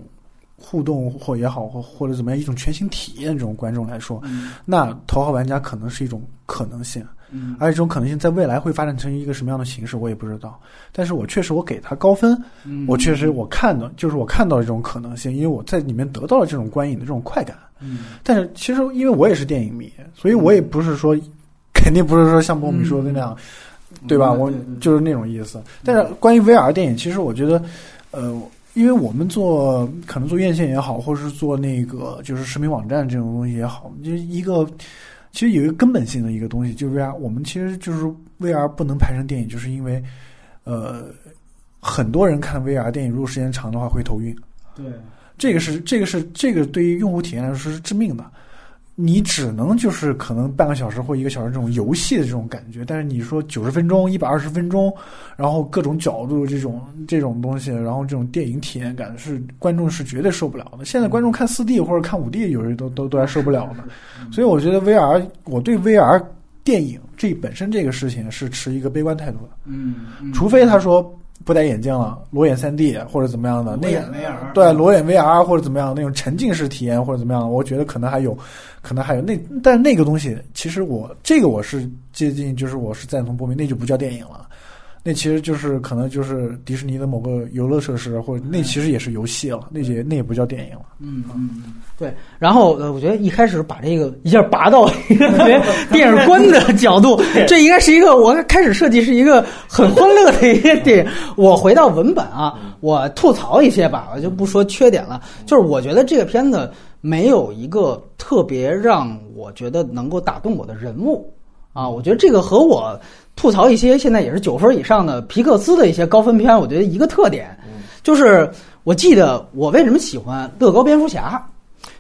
互动或也好，或或者怎么样一种全新体验这种观众来说，那头号玩家可能是一种可能性，嗯，而且这种可能性在未来会发展成一个什么样的形式，我也不知道。但是我确实我给他高分，我确实我看到就是我看到了这种可能性，因为我在里面得到了这种观影的这种快感，嗯，但是其实因为我也是电影迷，所以我也不是说。肯定不是说像波米说的那样，对吧？我就是那种意思。但是关于 VR 电影，其实我觉得，呃，因为我们做可能做院线也好，或者是做那个就是视频网站这种东西也好，就一个其实有一个根本性的一个东西，就是 VR。我们其实就是 VR 不能拍成电影，就是因为呃，很多人看 VR 电影，如果时间长的话会头晕。对，这个是这个是这个对于用户体验来说是致命的。你只能就是可能半个小时或一个小时这种游戏的这种感觉，但是你说九十分钟、一百二十分钟，然后各种角度这种这种东西，然后这种电影体验感是观众是绝对受不了的。现在观众看四 D 或者看五 D，有人都都都还受不了呢。所以我觉得 VR，我对 VR 电影这本身这个事情是持一个悲观态度的。嗯，除非他说。不戴眼镜了，裸眼三 D 或者怎么样的，那眼 VR 对裸眼 VR 或者怎么样那种沉浸式体验或者怎么样，我觉得可能还有，可能还有那，但那个东西其实我这个我是接近，就是我是赞同波明，那就不叫电影了。那其实就是可能就是迪士尼的某个游乐设施，或者那其实也是游戏了，那也那也不叫电影了。嗯嗯，对。然后呃，我觉得一开始把这个一下拔到一个 电影观的角度，这应该是一个我开始设计是一个很欢乐的一个电影。我回到文本啊，我吐槽一些吧，我就不说缺点了。就是我觉得这个片子没有一个特别让我觉得能够打动我的人物。啊。我觉得这个和我吐槽一些现在也是九分以上的皮克斯的一些高分片，我觉得一个特点，就是我记得我为什么喜欢乐高蝙蝠侠，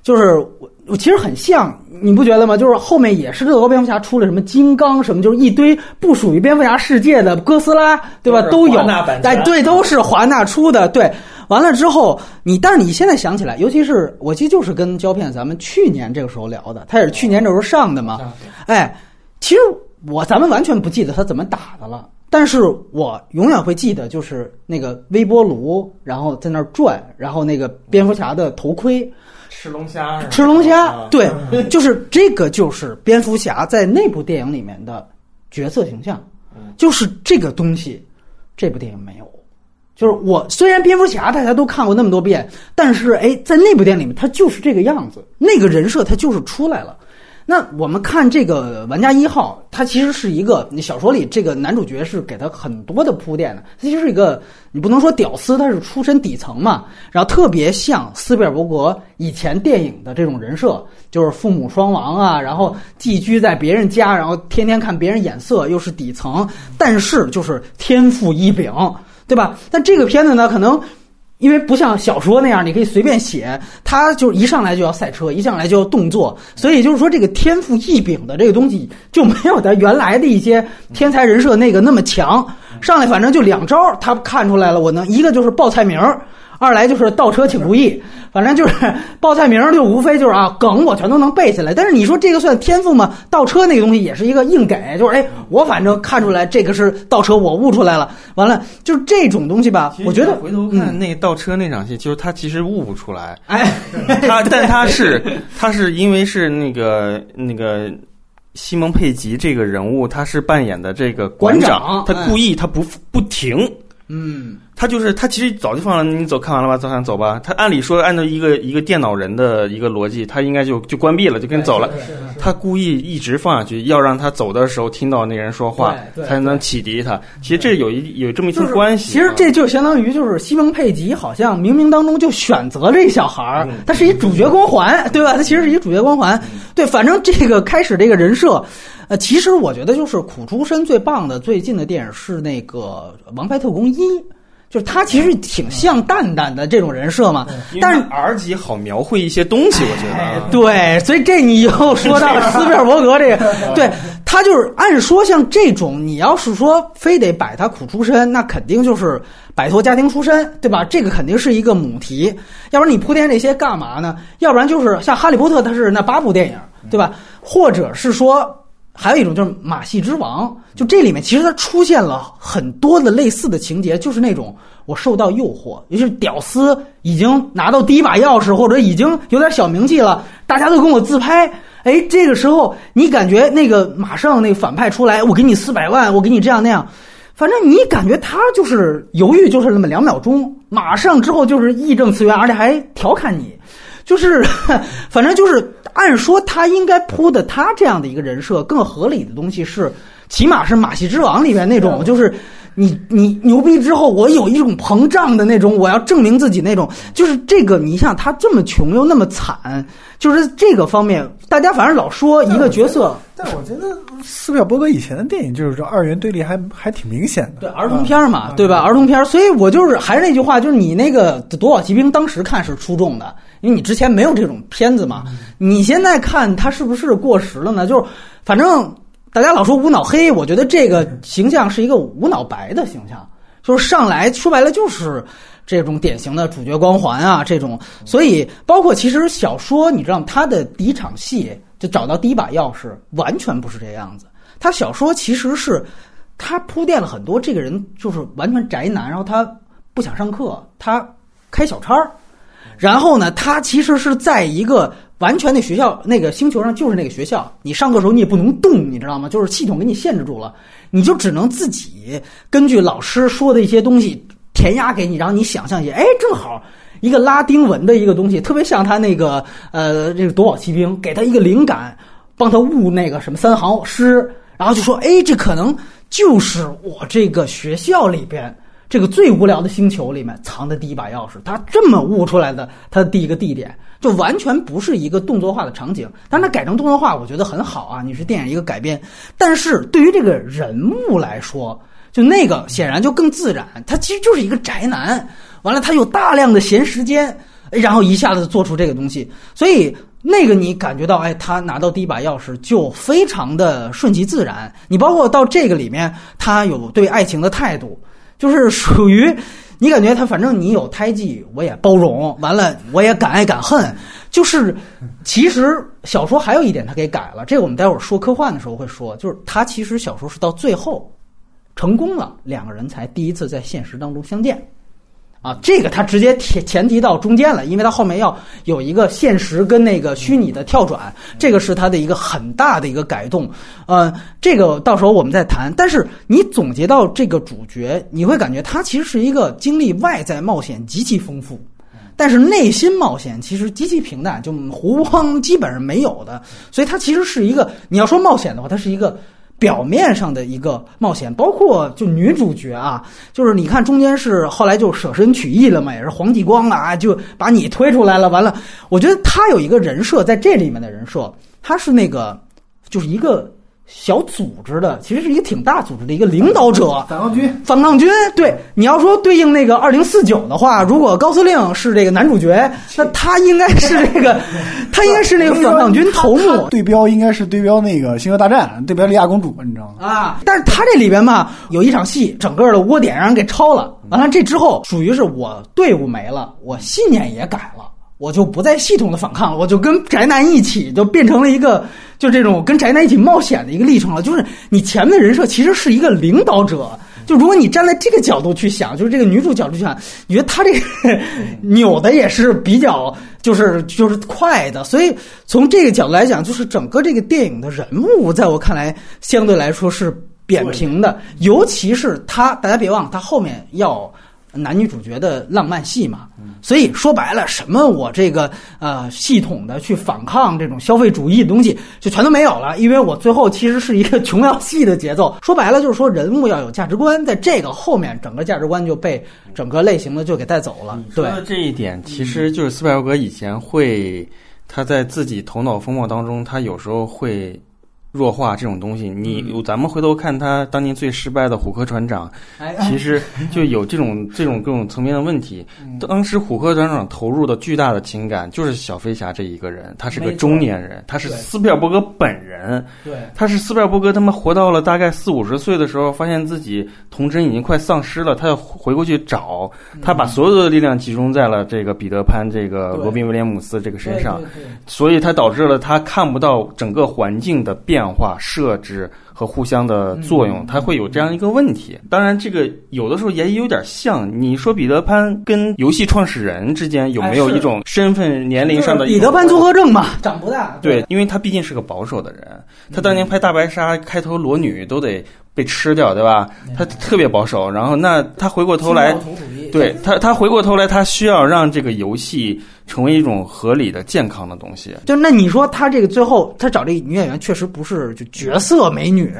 就是我我其实很像，你不觉得吗？就是后面也是乐高蝙蝠侠出了什么金刚什么，就是一堆不属于蝙蝠侠世界的哥斯拉，对吧？都有，哎，对，都是华纳出的，对。完了之后，你但是你现在想起来，尤其是我记得就是跟胶片咱们去年这个时候聊的，他也是去年这时候上的嘛。哎，其实我咱们完全不记得他怎么打的了，但是我永远会记得就是那个微波炉，然后在那儿转，然后那个蝙蝠侠的头盔，吃龙虾，吃龙虾，对，就是这个就是蝙蝠侠在那部电影里面的角色形象，就是这个东西，这部电影没有。就是我虽然蝙蝠侠大家都看过那么多遍，但是哎，在那部电影里面，他就是这个样子，那个人设他就是出来了。那我们看这个玩家一号，他其实是一个你小说里这个男主角是给他很多的铺垫的，他其实是一个你不能说屌丝，他是出身底层嘛，然后特别像斯皮尔伯格以前电影的这种人设，就是父母双亡啊，然后寄居在别人家，然后天天看别人眼色，又是底层，但是就是天赋异禀。对吧？但这个片子呢，可能因为不像小说那样，你可以随便写，他就是一上来就要赛车，一上来就要动作，所以就是说这个天赋异禀的这个东西就没有他原来的一些天才人设那个那么强。上来反正就两招，他看出来了，我能一个就是报菜名儿。二来就是倒车请注意，反正就是报菜名就无非就是啊梗我全都能背下来。但是你说这个算天赋吗？倒车那个东西也是一个硬给，就是哎我反正看出来这个是倒车，我悟出来了。完了就是这种东西吧，我觉得回头看那倒车那场戏，就是他其实悟不出来。哎，他但他是他是因为是那个那个西蒙佩吉这个人物，他是扮演的这个馆长，他故意他不不停，嗯。他就是他，其实早就放了。你走看完了吧，走，走吧。他按理说，按照一个一个电脑人的一个逻辑，他应该就就关闭了，就跟走了。他故意一直放下去，要让他走的时候听到那人说话，才能启迪他。其实这有一有这么一层关系。其实这就相当于就是西蒙佩吉好像冥冥当中就选择这小孩儿，他是一主角光环，对吧？他其实是一主角光环。对，反正这个开始这个人设，呃，其实我觉得就是苦出身最棒的最近的电影是那个《王牌特工一》。就是他其实挺像蛋蛋的这种人设嘛，但是 R 级好描绘一些东西，我觉得。对，所以这你又说到了斯皮尔伯格这个，对他就是按说像这种，你要是说非得摆他苦出身，那肯定就是摆脱家庭出身，对吧？这个肯定是一个母题，要不然你铺垫这些干嘛呢？要不然就是像哈利波特，他是那八部电影，对吧？或者是说。还有一种就是马戏之王，就这里面其实它出现了很多的类似的情节，就是那种我受到诱惑，也就是屌丝已经拿到第一把钥匙，或者已经有点小名气了，大家都跟我自拍，哎，这个时候你感觉那个马上那个反派出来，我给你四百万，我给你这样那样，反正你感觉他就是犹豫，就是那么两秒钟，马上之后就是义正辞严，而且还调侃你。就是，反正就是，按说他应该铺的他这样的一个人设更合理的东西是，起码是《马戏之王》里面那种，就是你你牛逼之后，我有一种膨胀的那种，我要证明自己那种，就是这个，你像他这么穷又那么惨，就是这个方面，大家反正老说一个角色，但我觉得斯皮尔伯格以前的电影就是这二元对立还还挺明显的，对儿童片嘛，对吧？儿童片，所以我就是还是那句话，就是你那个《夺宝奇兵》当时看是出众的。因为你之前没有这种片子嘛，你现在看它是不是过时了呢？就是，反正大家老说无脑黑，我觉得这个形象是一个无脑白的形象，就是上来说白了就是这种典型的主角光环啊，这种。所以包括其实小说，你知道他的第一场戏就找到第一把钥匙，完全不是这样子。他小说其实是他铺垫了很多，这个人就是完全宅男，然后他不想上课，他开小差儿。然后呢，他其实是在一个完全的学校那个星球上，就是那个学校。你上课时候你也不能动，你知道吗？就是系统给你限制住了，你就只能自己根据老师说的一些东西填鸭给你，然后你想象一下，哎，正好一个拉丁文的一个东西，特别像他那个呃这个夺宝奇兵，给他一个灵感，帮他悟那个什么三行诗，然后就说，哎，这可能就是我这个学校里边。这个最无聊的星球里面藏的第一把钥匙，他这么悟出来的他的第一个地点，就完全不是一个动作化的场景。但是他改成动作化，我觉得很好啊，你是电影一个改编。但是对于这个人物来说，就那个显然就更自然，他其实就是一个宅男，完了他有大量的闲时间，然后一下子做出这个东西，所以。那个你感觉到，哎，他拿到第一把钥匙就非常的顺其自然。你包括到这个里面，他有对爱情的态度，就是属于你感觉他反正你有胎记，我也包容。完了，我也敢爱敢恨。就是其实小说还有一点他给改了，这个我们待会儿说科幻的时候会说，就是他其实小说是到最后成功了，两个人才第一次在现实当中相见。啊，这个他直接前前提到中间了，因为他后面要有一个现实跟那个虚拟的跳转，这个是他的一个很大的一个改动。呃，这个到时候我们再谈。但是你总结到这个主角，你会感觉他其实是一个经历外在冒险极其丰富，但是内心冒险其实极其平淡，就湖光基本上没有的。所以他其实是一个，你要说冒险的话，他是一个。表面上的一个冒险，包括就女主角啊，就是你看中间是后来就舍身取义了嘛，也是黄继光啊，就把你推出来了。完了，我觉得他有一个人设在这里面的人设，他是那个就是一个。小组织的其实是一个挺大组织的一个领导者，反抗军。反抗军，对你要说对应那个二零四九的话，如果高司令是这个男主角，那他应该是这个，他应该是那个反抗军头目。对标应该是对标那个《星球大战》，对标莉亚公主，你知道吗？啊！但是他这里边嘛，有一场戏，整个的窝点让人给抄了。完了，这之后属于是我队伍没了，我信念也改了。我就不再系统的反抗了，我就跟宅男一起，就变成了一个就这种跟宅男一起冒险的一个历程了。就是你前面的人设其实是一个领导者，就如果你站在这个角度去想，就是这个女主角度去想，你觉得她这个 扭的也是比较就是就是快的。所以从这个角度来讲，就是整个这个电影的人物，在我看来相对来说是扁平的，尤其是她，大家别忘了，他后面要。男女主角的浪漫戏嘛，所以说白了，什么我这个呃系统的去反抗这种消费主义的东西，就全都没有了。因为我最后其实是一个琼瑶戏的节奏。说白了，就是说人物要有价值观，在这个后面，整个价值观就被整个类型的就给带走了。对这一点，其实就是斯派尔格以前会他在自己头脑风暴当中，他有时候会。弱化这种东西，你咱们回头看他当年最失败的虎科船长，其实就有这种这种各种层面的问题。当时虎科船长投入的巨大的情感就是小飞侠这一个人，他是个中年人，他是斯皮尔伯格本人，对，他是斯皮尔伯格他们活到了大概四五十岁的时候，发现自己童真已经快丧失了，他要回过去找，他把所有的力量集中在了这个彼得潘这个罗宾威廉姆斯这个身上，所以他导致了他看不到整个环境的变。变化设置和互相的作用，它会有这样一个问题。当然，这个有的时候也有点像你说彼得潘跟游戏创始人之间有没有一种身份年龄上的彼得潘综合症嘛？长不大。对，因为他毕竟是个保守的人，他当年拍大白鲨开头裸女都得被吃掉，对吧？他特别保守。然后那他回过头来，对他他回过头来，他需要让这个游戏。成为一种合理的、健康的东西。就那你说他这个最后他找这女演员确实不是就绝色美女，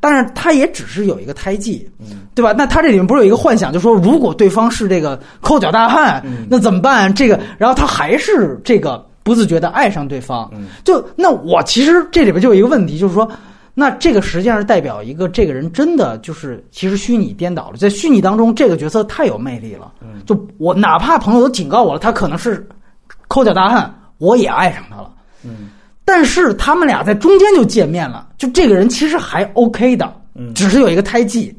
但是他也只是有一个胎记，对吧？那他这里面不是有一个幻想，就说如果对方是这个抠脚大汉，那怎么办？这个，然后他还是这个不自觉的爱上对方。就那我其实这里边就有一个问题，就是说，那这个实际上是代表一个这个人真的就是其实虚拟颠倒了，在虚拟当中这个角色太有魅力了。就我哪怕朋友都警告我了，他可能是。抠脚大汉，我也爱上他了。嗯，但是他们俩在中间就见面了，就这个人其实还 OK 的，嗯，只是有一个胎记。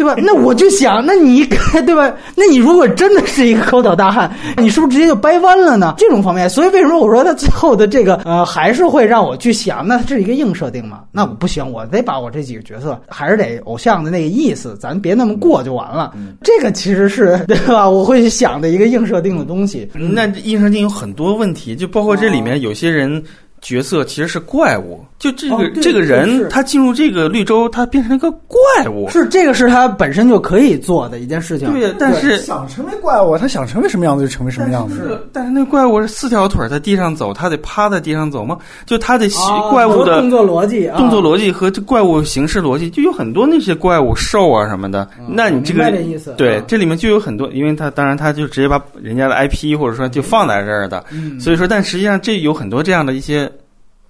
对吧？那我就想，那你对吧？那你如果真的是一个抠脚大汉，你是不是直接就掰弯了呢？这种方面，所以为什么我说他最后的这个呃，还是会让我去想，那这是一个硬设定嘛？那我不行，我得把我这几个角色还是得偶像的那个意思，咱别那么过就完了。这个其实是 对吧？我会想的一个硬设定的东西。那硬设定有很多问题，就包括这里面有些人。角色其实是怪物，就这个、哦这个人他进入这个绿洲，他变成了一个怪物。是这个是他本身就可以做的一件事情。对，但是想成为怪物，他想成为什么样子就成为什么样子。是，但是那怪物是四条腿在地上走，他得趴在地上走吗？就他的怪物的动作逻辑啊，动作逻辑和这怪物形式逻辑，就有很多那些怪物兽啊什么的。那你这个明白这意思啊，对这里面就有很多，因为他当然他就直接把人家的 IP 或者说就放在这儿的，嗯所以说，但实际上这有很多这样的一些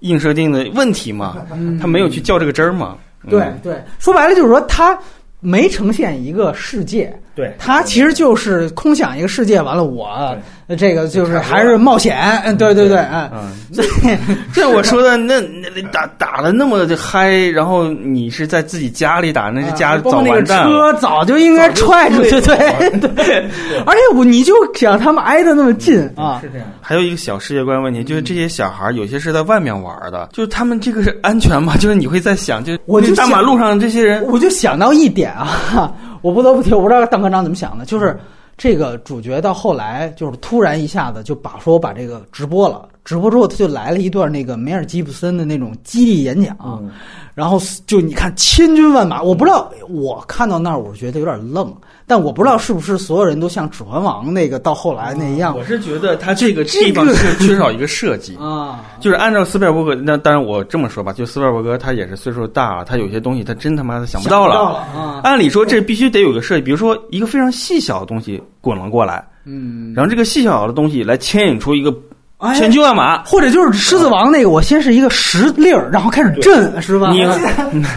硬设定的问题嘛，嗯他没有去较这个真儿嘛。嗯对对，说白了就是说他没呈现一个世界，对。他其实就是空想一个世界，完了我呃这个就是还是冒险，嗯，对对对，嗯，这，这我说的那那打打的那么的嗨，然后你是在自己家里打，那是家早完蛋了。车早就应该 踹出去，对对，而且我你就想他们挨得那么近啊，是这样。还有一个小世界观问题，就是这些小孩有些是在外面玩的，就是他们这个是安全吗？就是你会在想，就是我就大马路上这些人，我就想到一点啊，我不得不提，我不知道邓科长怎么想的，就是这个主角到后来就是突然一下子就把说我把这个直播了，直播之后他就来了一段那个梅尔吉普森的那种激励演讲，然后就你看千军万马，我不知道我看到那儿我觉得有点愣，但我不知道是不是所有人都像《指环王》那个到后来那样我是觉得他这个地方是缺少一个设计。啊，就是按照斯皮尔伯格，那当然我这么说吧，就斯皮尔伯格他也是岁数大了，他有些东西他真他妈的想不到了。到了啊，按理说这必须得有个设计，比如说一个非常细小的东西滚了过来，嗯，然后这个细小的东西来牵引出一个哎千军万马。或者就是狮子王那个，我先是一个石粒儿，然后开始震，是吧？你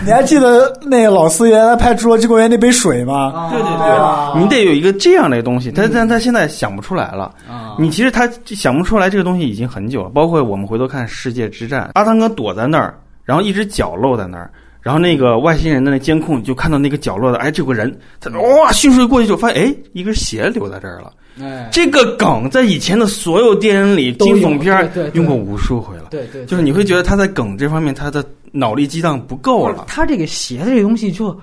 你还 记得那个老四爷来拍《侏罗纪公园》那杯水吗？啊对对啊对，你得有一个这样的东西，他但他现在想不出来了。啊，你其实他想不出来这个东西已经很久了，包括我们回头看《世界之战》，阿汤哥躲在那儿，然后一只脚露在那儿，然后那个外星人的那监控就看到那个角落的，哎，这有个人，他哇迅速过去就发现，哎，一根鞋留在这儿了。哎，这个梗在以前的所有电影里、惊悚片用过无数回了，对对，就是你会觉得他在梗这方面他的脑力激荡不够了。他这个鞋的这个东西就。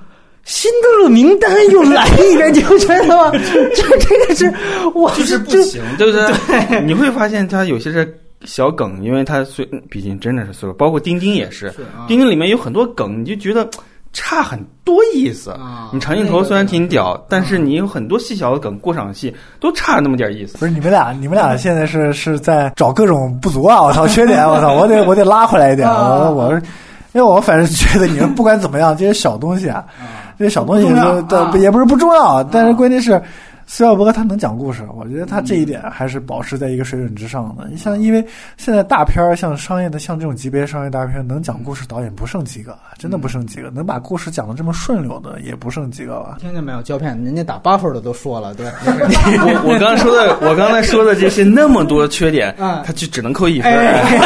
辛德勒名单又来一遍，你不觉得吗？这这个是，哇，就是不行，对不对？你会发现他有些是小梗，因为他虽，毕竟真的是岁数，包括钉钉也是，啊钉钉里面有很多梗，你就觉得差很多意思。啊你长镜头虽然挺屌，但是你有很多细小的梗，过场戏都差那么点意思。不是你们俩，你们俩现在是是在找各种不足啊！我操，缺点，我操，我得我得拉回来一点。啊我我，因为我反正觉得你们不管怎么样，这些小东西啊，这些小东西都啊都也不是不重要，但是关键是。斯皮尔伯格他能讲故事，我觉得他这一点还是保持在一个水准之上的。你像，因为现在大片儿像商业的，像这种级别商业大片，能讲故事导演不剩几个，真的不剩几个，能把故事讲的这么顺溜的也不剩几个了。听见没有？胶片，人家打 buffer 的都说了，对，我我刚才说的，我刚才说的这些那么多缺点，嗯他就只能扣一分。哎，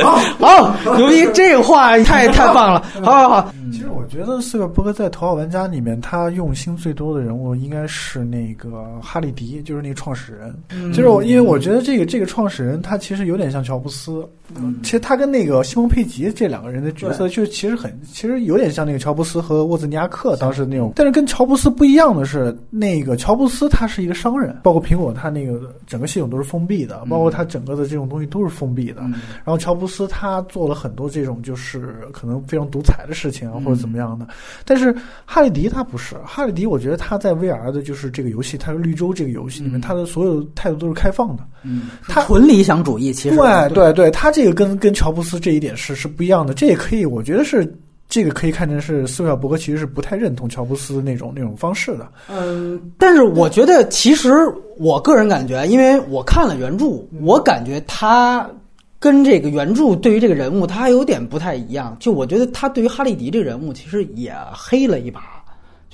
好，牛逼，这个话太太棒了，好好好，其实我觉得斯皮尔伯格在《头号玩家》里面，他用心最多的人物应该是那个哈利迪，就是那个创始人。嗯其实我因为我觉得这个这个创始人他其实有点像乔布斯，其实他跟那个西蒙佩吉这两个人的角色就其实很其实有点像那个乔布斯和沃兹尼亚克当时那种，但是跟乔布斯不一样的是，那个乔布斯他是一个商人，包括苹果他那个整个系统都是封闭的，包括他整个的这种东西都是封闭的。然后乔布斯他做了很多这种就是可能非常独裁的事情啊，或者怎么样的。但是哈利迪他不是，哈利迪我觉得他在 VR 的就是这个游戏，它是绿洲这个游戏里面，它的所有态度都是开放的。嗯，他纯理想主义，其实对对对，他这个跟跟乔布斯这一点是是不一样的，这也可以，我觉得是。这个可以看成是斯皮尔伯格其实是不太认同乔布斯那种那种方式的，嗯，但是我觉得，其实我个人感觉，因为我看了原著，我感觉他跟这个原著对于这个人物，他还有点不太一样。就我觉得他对于哈利迪这个人物，其实也黑了一把。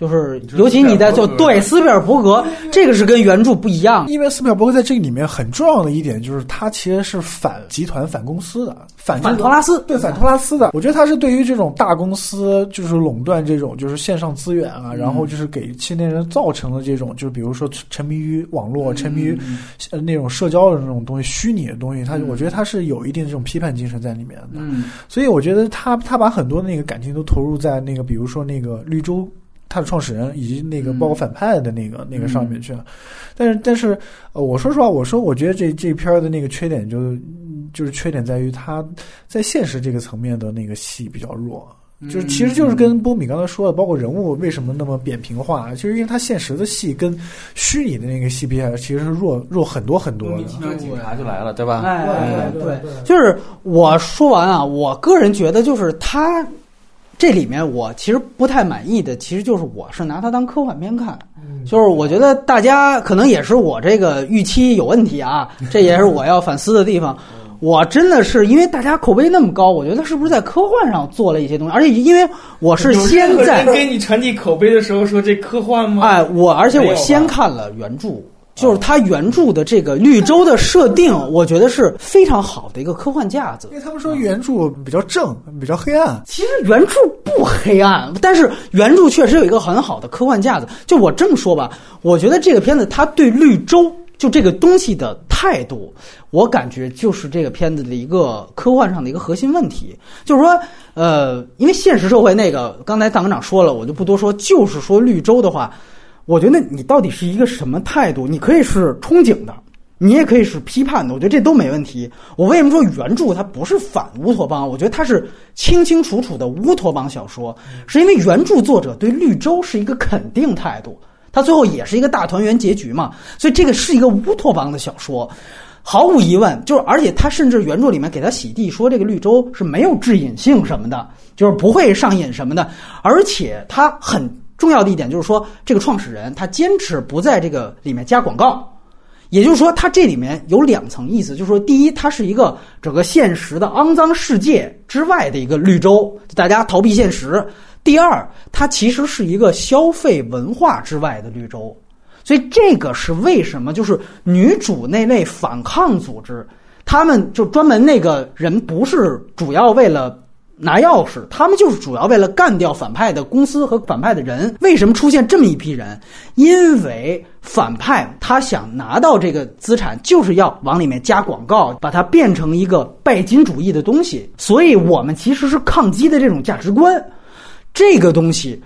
就是，尤其你在做对斯皮尔伯格，这个是跟原著不一样。因为斯皮尔伯格在这个里面很重要的一点就是他其实是反集团、反公司的，反反托拉斯对反托拉斯的。我觉得他是对于这种大公司就是垄断这种就是线上资源啊，然后就是给青年人造成的这种就是比如说沉迷于网络、沉迷于呃那种社交的那种东西、虚拟的东西，他我觉得他是有一定这种批判精神在里面的。嗯，所以我觉得他他把很多那个感情都投入在那个比如说那个绿洲。他的创始人以及那个包括反派的那个、那个上面去了，但是但是呃，我说实话，我说我觉得这这片儿的那个缺点就是就是缺点在于它在现实这个层面的那个戏比较弱。嗯就是其实就是跟波米刚才说的，包括人物为什么那么扁平化，就是因为他现实的戏跟虚拟的那个戏比起来，其实是弱弱很多很多的。警察就来了，对吧？哎，对对对，就是我说完啊，我个人觉得就是他这里面我其实不太满意的，其实就是我是拿它当科幻片看，就是我觉得大家可能也是我这个预期有问题啊，这也是我要反思的地方。我真的是因为大家口碑那么高，我觉得是不是在科幻上做了一些东西，而且因为我是先在给你传递口碑的时候说这科幻吗？哎，我而且我先看了原著，就是它原著的这个绿洲的设定，我觉得是非常好的一个科幻架子因。为他们说原著比较正，比较黑暗。其实原著不黑暗，但是原著确实有一个很好的科幻架子。就我这么说吧，我觉得这个片子它对绿洲就这个东西的态度，我感觉就是这个片子的一个科幻上的一个核心问题。就是说，呃，因为现实社会那个刚才大馆长说了，我就不多说。就是说绿洲的话，我觉得你到底是一个什么态度？你可以是憧憬的，你也可以是批判的，我觉得这都没问题。我为什么说原著它不是反乌托邦？我觉得它是清清楚楚的乌托邦小说，是因为原著作者对绿洲是一个肯定态度，他最后也是一个大团圆结局嘛，所以这个是一个乌托邦的小说。毫无疑问，就是而且他甚至原著里面给他洗地说这个绿洲是没有致瘾性什么的，就是不会上瘾什么的，而且他很重要的一点就是说，这个创始人他坚持不在这个里面加广告，也就是说，它这里面有两层意思，就是说，第一，它是一个整个现实的肮脏世界之外的一个绿洲，大家逃避现实；第二，它其实是一个消费文化之外的绿洲。所以这个是为什么？就是女主那类反抗组织，他们就专门那个人不是主要为了拿钥匙，他们就是主要为了干掉反派的公司和反派的人。为什么出现这么一批人？因为反派他想拿到这个资产，就是要往里面加广告，把它变成一个拜金主义的东西。所以我们其实是抗击的这种价值观，这个东西。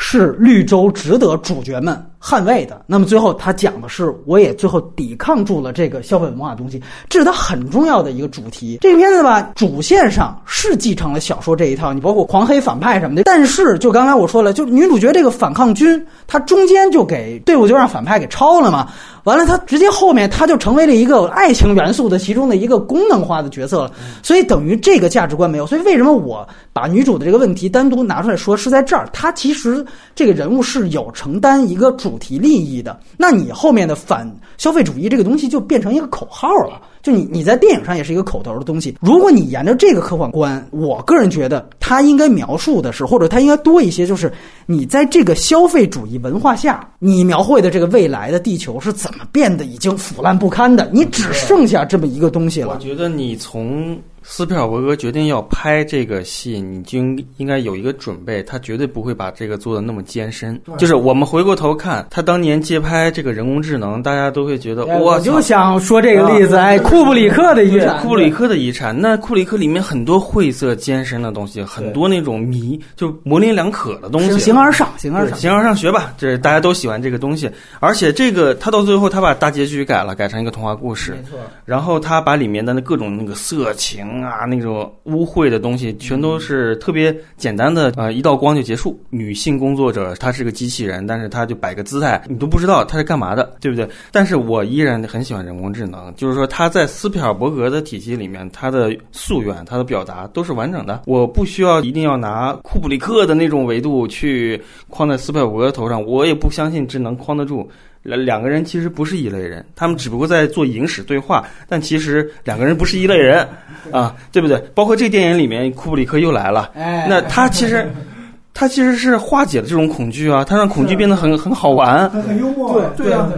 是绿洲值得主角们捍卫的。那么最后他讲的是，我也最后抵抗住了这个消费文化的东西，这是他很重要的一个主题。这个片子吧，主线上是继承了小说这一套，你包括狂黑反派什么的。但是就刚才我说了，就女主角这个反抗军，她中间就给队伍就让反派给抄了嘛。完了，他直接后面他就成为了一个爱情元素的其中的一个功能化的角色了，所以等于这个价值观没有。所以为什么我把女主的这个问题单独拿出来说，是在这儿，她其实这个人物是有承担一个主主题利益的。那你后面的反消费主义这个东西就变成一个口号了，就你你在电影上也是一个口头的东西。如果你沿着这个科幻观，我个人觉得它应该描述的是，或者它应该多一些，就是你在这个消费主义文化下，你描绘的这个未来的地球是怎么变得已经腐烂不堪的，你只剩下这么一个东西了。我觉得你从斯皮尔伯格决定要拍这个戏，你就应应该有一个准备，他绝对不会把这个做的那么艰深。就是我们回过头看，他当年接拍这个人工智能，大家都会觉得哎哇，我就想说这个例子，啊哎，库布里克的遗产，库布里克的遗产，那库布里克里面很多晦涩艰深的东西，很多那种迷，就模棱两可的东西。形而上，形而上，形而上学吧，这是大家都喜欢这个东西。而且这个他到最后，他把大结局改了，改成一个童话故事。没错。然后他把里面的那各种那个色情啊，那种污秽的东西，全都是特别简单的，呃，一道光就结束。女性工作者她是个机器人，但是她就摆个姿态，你都不知道她是干嘛的，对不对？但是我依然很喜欢人工智能，就是说他在斯皮尔伯格的体系里面，它的夙愿、它的表达都是完整的。我不需要一定要拿库布里克的那种维度去框在斯皮尔伯格头上，我也不相信这能框得住。两两个人其实不是一类人，他们只不过在做影史对话，但其实两个人不是一类人 啊，对不对？包括这个电影里面，库布里克又来了，哎，那他其实 他其实是化解了这种恐惧啊，他让恐惧变得很很好玩，很很幽默，对对啊，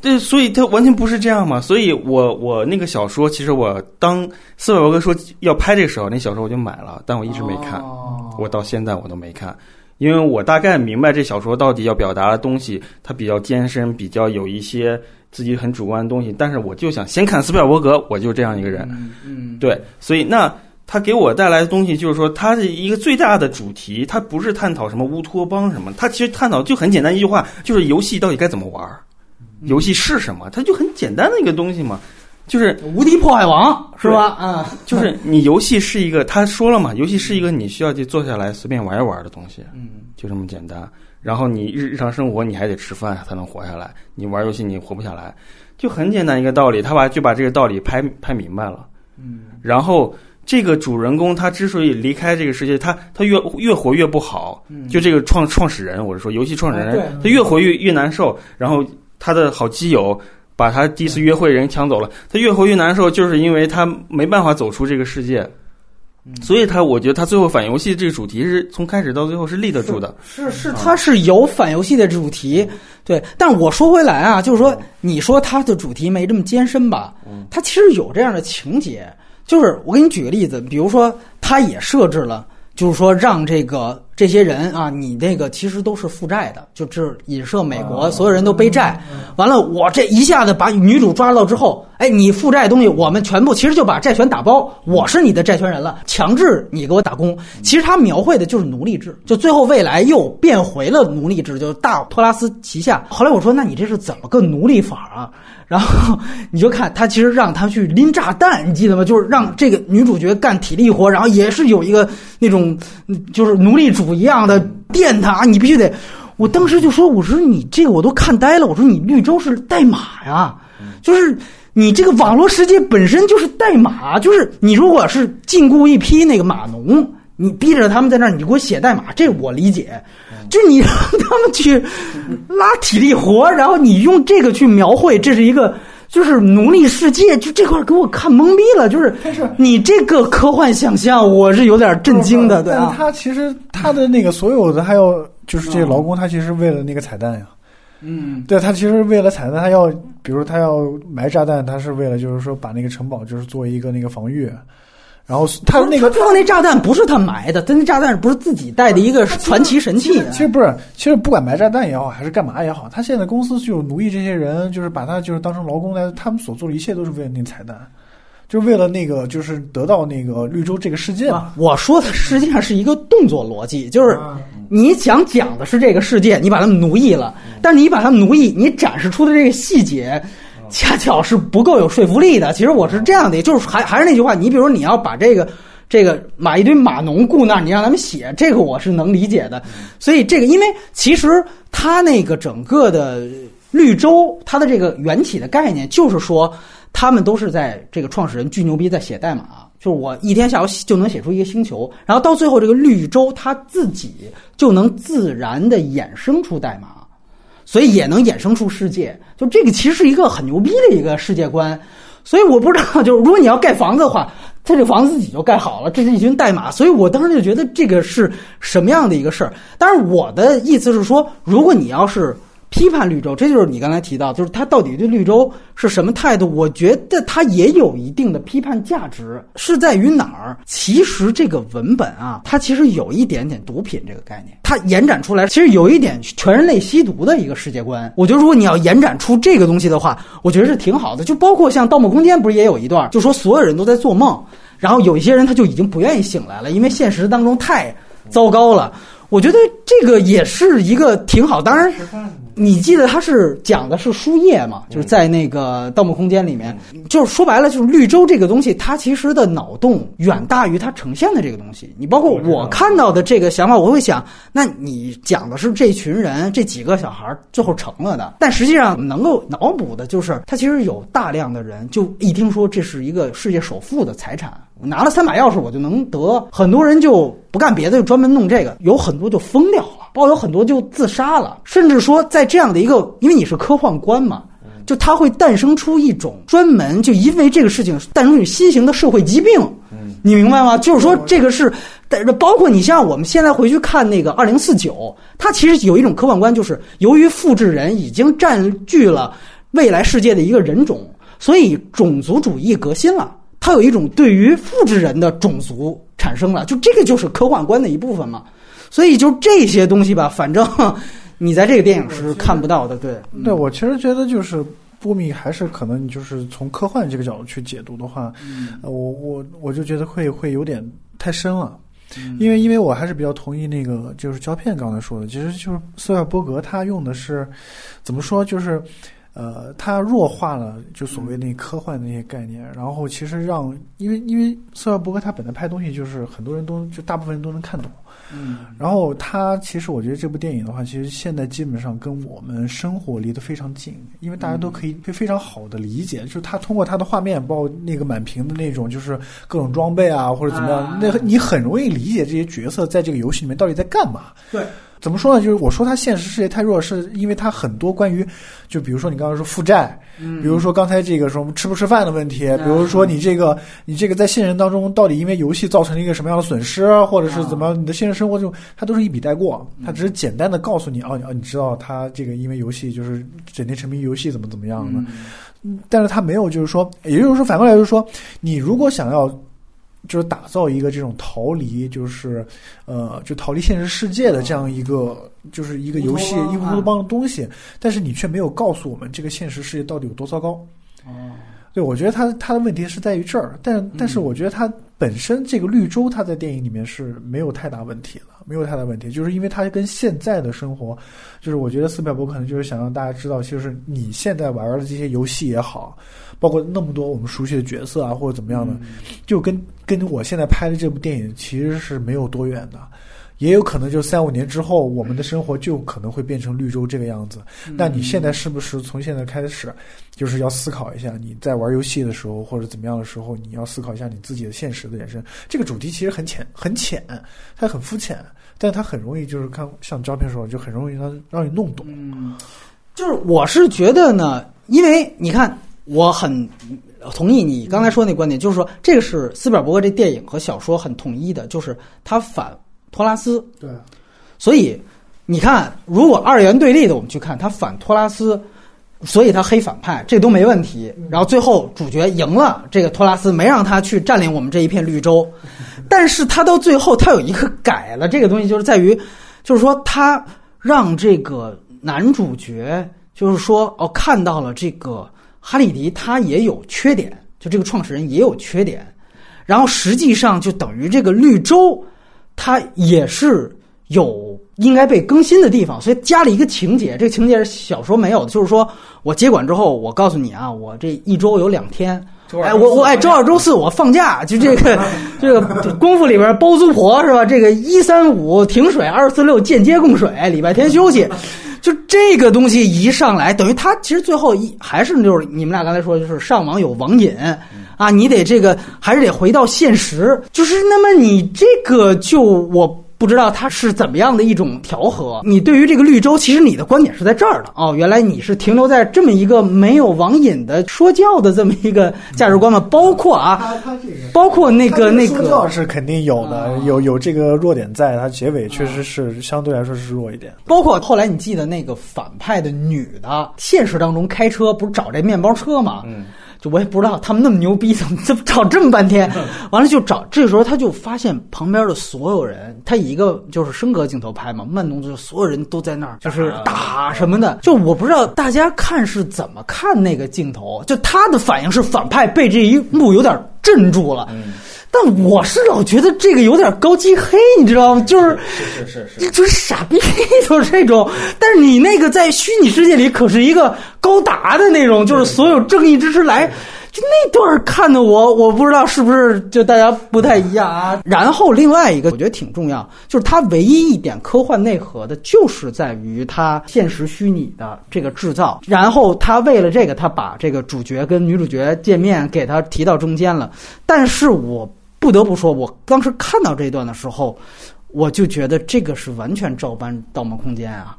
对，对，所以他完全不是这样嘛。所以我我那个小说，其实我当斯皮尔伯格说要拍这个时候，那小说我就买了，但我一直没看，哦我到现在我都没看。因为我大概明白这小说到底要表达的东西，它比较艰深，比较有一些自己很主观的东西。但是我就想先看斯皮尔伯格，我就这样一个人。嗯嗯，对，所以那他给我带来的东西就是说，他是一个最大的主题，他不是探讨什么乌托邦什么，他其实探讨就很简单一句话，就是游戏到底该怎么玩儿，游戏是什么，它就很简单的一个东西嘛。就是无敌破坏王是吧？啊，就是你游戏是一个，他说了嘛，游戏是一个你需要去坐下来随便玩一玩的东西，嗯，就这么简单。然后你日日常生活你还得吃饭才能活下来，你玩游戏你活不下来，就很简单一个道理，他把就把这个道理拍拍明白了。嗯，然后这个主人公他之所以离开这个世界，他他越越活越不好，嗯就这个创创始人，我是说游戏创始人，他越活越越难受，然后他的好基友。把他第一次约会人抢走了，他越活越难受，就是因为他没办法走出这个世界，所以他我觉得他最后反游戏这个主题是从开始到最后是立得住的。是是，他是有反游戏的主题，对。但是我说回来啊，就是说，你说他的主题没这么艰深吧？他其实有这样的情节，就是我给你举个例子，比如说，他也设置了，就是说让这个这些人啊，你那个其实都是负债的，就这影射美国所有人都背债，完了我这一下子把女主抓到之后，哎，你负债的东西我们全部其实就把债权打包，我是你的债权人了，强制你给我打工。其实他描绘的就是奴隶制，就最后未来又变回了奴隶制，就是大托拉斯旗下。后来我说，那你这是怎么个奴隶法啊？然后你就看他其实让他去拎炸弹，你记得吗？就是让这个女主角干体力活，然后也是有一个那种就是奴隶主一样的电他，你必须得。我当时就说，我说你这个我都看呆了，我说你绿洲是代码呀，就是你这个网络世界本身就是代码，就是你如果是禁锢一批那个码农，你逼着他们在那儿，你给我写代码，这我理解。就你 让他们去拉体力活，然后你用这个去描绘，这是一个就是奴隶世界，就这块儿给我看懵逼了。就是你这个科幻想象，我是有点震惊的，对但是啊。他其实他的那个所有的，还有就是这些劳工，他其实为了那个彩蛋呀。嗯，对他其实为了彩蛋，他要比如他要埋炸弹，他是为了就是说把那个城堡就是做一个那个防御，然后他那个最后那炸弹不是他埋的，他那炸弹不是自己带的一个传奇神器啊其实不是，其实不管埋炸弹也好，还是干嘛也好，他现在公司就奴役这些人，就是把他就是当成劳工来，他们所做的一切都是为了那个彩蛋，就是为了那个就是得到那个绿洲这个世界嘛。啊，我说的实际上是一个动作逻辑，就是你想讲的是这个世界，你把他们奴役了，但是你把他们奴役，你展示出的这个细节，恰巧是不够有说服力的。其实我是这样的，就是还还是那句话，你比如你要把这个。这个马一堆码农雇那儿，你让他们写，这个我是能理解的。所以这个，因为其实他那个整个的绿洲，它的这个缘起的概念，就是说他们都是在这个创始人巨牛逼，在写代码。就是我一天下午就能写出一个星球，然后到最后这个绿洲它自己就能自然的衍生出代码，所以也能衍生出世界。就这个其实是一个很牛逼的一个世界观。所以我不知道，就是如果你要盖房子的话，他这个房子自己就盖好了，这是一群代码。所以我当时就觉得这个是什么样的一个事儿。但是，我的意思是说，如果你要是批判绿洲，这就是你刚才提到，就是他到底对绿洲是什么态度？我觉得他也有一定的批判价值，是在于哪儿？其实这个文本啊，它其实有一点点毒品这个概念，它延展出来，其实有一点全人类吸毒的一个世界观。我觉得如果你要延展出这个东西的话，我觉得是挺好的。就包括像《盗梦空间》，不是也有一段，就说所有人都在做梦，然后有一些人他就已经不愿意醒来了，因为现实当中太糟糕了。我觉得这个也是一个挺好，当然，你记得他是讲的是书页嘛？就是在那个《盗墓空间》里面，就是说白了，就是绿洲这个东西，它其实的脑洞远大于它呈现的这个东西。你包括我看到的这个想法，我会想，那你讲的是这群人这几个小孩最后成了的，但实际上能够脑补的就是，他其实有大量的人就一听说这是一个世界首富的财产。我拿了三把钥匙，我就能得。很多人就不干别的，就专门弄这个。有很多就疯掉了，包括有很多就自杀了，甚至说在这样的一个，因为你是科幻观嘛，就它会诞生出一种专门就因为这个事情诞生一种新型的社会疾病。你明白吗？就是说这个是包括你像我们现在回去看那个二零四九，它其实有一种科幻观，就是由于复制人已经占据了未来世界的一个人种，所以种族主义革新了。它有一种对于复制人的种族产生了，就这个就是科幻观的一部分嘛。所以就这些东西吧，反正你在这个电影是看不到的。对，对我其实觉得就是波米还是可能就是从科幻这个角度去解读的话，呃我我我就觉得会会有点太深了。因为因为我还是比较同意那个就是胶片刚才说的，其实就是斯皮尔伯格他用的是怎么说就是。呃，它弱化了就所谓那科幻的那些概念，然后其实让因为因为斯皮尔伯格他本来拍东西就是很多人都就大部分人都能看懂，嗯，然后他其实我觉得这部电影的话，其实现在基本上跟我们生活离得非常近，因为大家都可以会非常好的理解，就是他通过他的画面，包括那个满屏的那种，就是各种装备啊或者怎么样，啊。那你很容易理解这些角色在这个游戏里面到底在干嘛。对，怎么说呢？就是我说它现实世界太弱，是因为它很多关于，就比如说你刚刚说负债，嗯比如说刚才这个什么吃不吃饭的问题，比如说你这个你这个在现实当中到底因为游戏造成了一个什么样的损失，或者是怎么样，你的现实生活中它都是一笔带过，它只是简单的告诉你哦，你哦你知道他这个因为游戏就是整天沉迷于游戏怎么怎么样的，嗯但是他没有就是说，也就是说反过来就是说，你如果想要。就是打造一个这种逃离，就是呃，就逃离现实世界的这样一个，就是一个游戏一乌托邦的东西，但是你却没有告诉我们这个现实世界到底有多糟糕。哦，对，我觉得他他的问题是在于这儿，但但是我觉得他本身这个绿洲，他在电影里面是没有太大问题了，没有太大问题，就是因为他跟现在的生活，就是我觉得斯皮尔伯可能就是想让大家知道，就是你现在玩的这些游戏也好，包括那么多我们熟悉的角色啊，或者怎么样的，就跟跟我现在拍的这部电影其实是没有多远的。也有可能就三五年之后，我们的生活就可能会变成绿洲这个样子。那你现在是不是从现在开始，就是要思考一下，你在玩游戏的时候或者怎么样的时候，你要思考一下你自己的现实的人生。这个主题其实很浅，很浅，它很肤浅，但它很容易就是看像照片说，就很容易让让你弄懂。嗯，就是我是觉得呢，因为你看，我很同意你刚才说那观点，就是说这个是斯皮尔伯格这电影和小说很统一的，就是他反托拉斯，对，所以你看，如果二元对立的我们去看，他反托拉斯，所以他黑反派，这都没问题。然后最后主角赢了，这个托拉斯没让他去占领我们这一片绿洲，但是他到最后他有一个改了，这个东西就是在于，就是说他让这个男主角，就是说哦看到了这个哈利迪他也有缺点，就这个创始人也有缺点，然后实际上就等于这个绿洲。它也是有应该被更新的地方，所以加了一个情节。这个情节是小说没有的，就是说我接管之后，我告诉你啊，我这一周有两天，哎，我我哎，周二周四我放假，就这个 这个功夫里边包租婆是吧？这个一三五停水，二四六间接供水，礼拜天休息。就这个东西一上来，等于他其实最后一还是就是你们俩刚才说，就是上网有网瘾啊，你得这个还是得回到现实。就是那么你这个就我不知道它是怎么样的一种调和。你对于这个绿洲，其实你的观点是在这儿的哦，原来你是停留在这么一个没有网瘾的说教的这么一个价值观嘛？包括啊。包括那个那说教个，是肯定有的，啊有有这个弱点在，它结尾确实是相对来说是弱一点。包括后来你记得那个反派的女的，现实当中开车不是找这面包车吗？嗯，就我也不知道他们那么牛逼，怎 么怎么找这么半天？完了就找，这时候他就发现旁边的所有人，他以一个就是升格镜头拍嘛，慢动作，所有人都在那儿就是打什么的。就我不知道大家看是怎么看那个镜头，就他的反应是反派被这一幕有点镇住了。但我是老觉得这个有点高级黑，你知道吗？就是是是是，就是傻逼，就是这种。但是你那个在虚拟世界里可是一个高达的那种，就是所有正义之师来，就那段看的我，我不知道是不是就大家不太一样啊。然后另外一个我觉得挺重要，就是它唯一一点科幻内核的，就是在于它现实虚拟的这个制造。然后他为了这个，他把这个主角跟女主角见面给他提到中间了。但是我不得不说，我当时看到这一段的时候，我就觉得这个是完全照搬《盗梦空间》啊。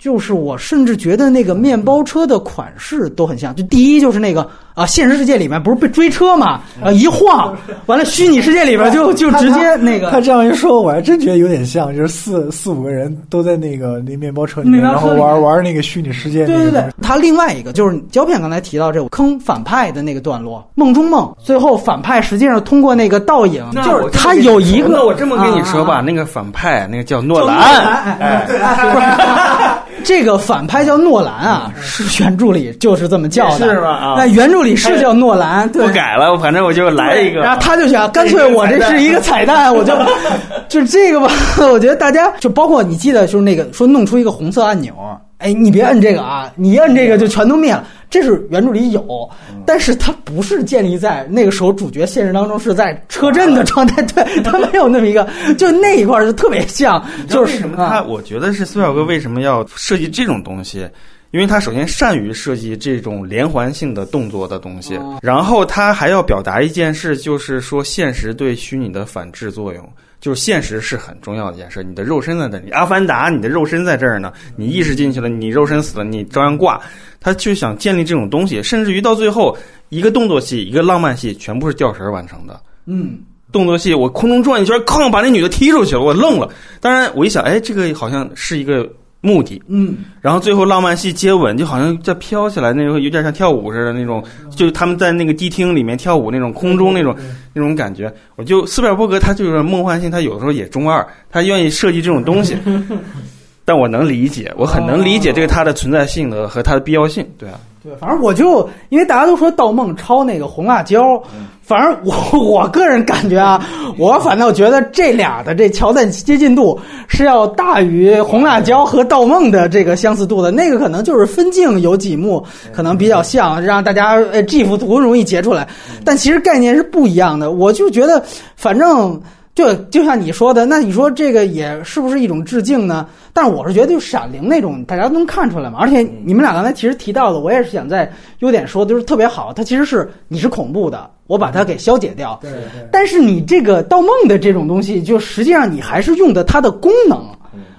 就是我甚至觉得那个面包车的款式都很像。就第一就是那个啊，现实世界里面不是被追车嘛，啊一晃，完了虚拟世界里边就就直接那个他这样一说，我还真觉得有点像，就是四四五个人都在那个那面包车里面，然后玩玩那个虚拟世界。对对对，，他另外一个就是胶片刚才提到这个坑反派的那个段落，梦中梦，最后反派实际上通过那个倒影，就是他有一个，那我这么跟你说吧，啊那个反派那个叫诺兰，兰，哎，不是这个反派叫诺兰啊，是原著里就是这么叫的，是吧啊那原著里是叫诺兰，对我。改了，反正我就来一个。然后他就想，干脆我这是一个彩蛋，我就 就是这个吧。我觉得大家就包括你记得，就是那个说弄出一个红色按钮，哎，你别摁这个啊，你一摁这个就全都灭了。这是原著里有，但是它不是建立在那个时候主角现实当中是在车震的状态，对，他没有那么一个，就那一块儿就特别像，就是什么他？我觉得是苏小哥为什么要设计这种东西？因为他首先善于设计这种连环性的动作的东西，然后他还要表达一件事，就是说现实对虚拟的反制作用。就是现实是很重要的一件事，你的肉身在这里，阿凡达，你的肉身在这儿呢，你意识进去了，你肉身死了，你照样挂。他就想建立这种东西，甚至于到最后，一个动作戏，一个浪漫戏，全部是吊绳完成的。嗯，动作戏我空中转一圈，哐，把那女的踢出去了，我愣了。当然，我一想，哎，这个好像是一个。目的，嗯，然后最后浪漫戏接吻，就好像在飘起来那种，有点像跳舞似的那种，就他们在那个迪厅里面跳舞那种空中那种那种感觉。我就斯皮尔伯格他就是梦幻性，他有的时候也中二，他愿意设计这种东西，但我能理解，我很能理解这个它的存在性的和它的必要性，对啊。对，反正我就因为大家都说盗梦抄那个红辣椒，反正我 我个人感觉啊，我反倒觉得这俩的这桥段接近度是要大于红辣椒和盗梦的这个相似度的。那个可能就是分镜有几幕可能比较像，让大家呃 GIF 图容易截出来，但其实概念是不一样的。我就觉得，反正。就就像你说的，那你说这个也是不是一种致敬呢？但是我是觉得，就《闪灵》那种，大家都能看出来嘛。而且你们俩刚才其实提到的，我也是想在优点说，就是特别好。它其实是你是恐怖的，我把它给消解掉。对对。但是你这个盗梦的这种东西，就实际上你还是用的它的功能，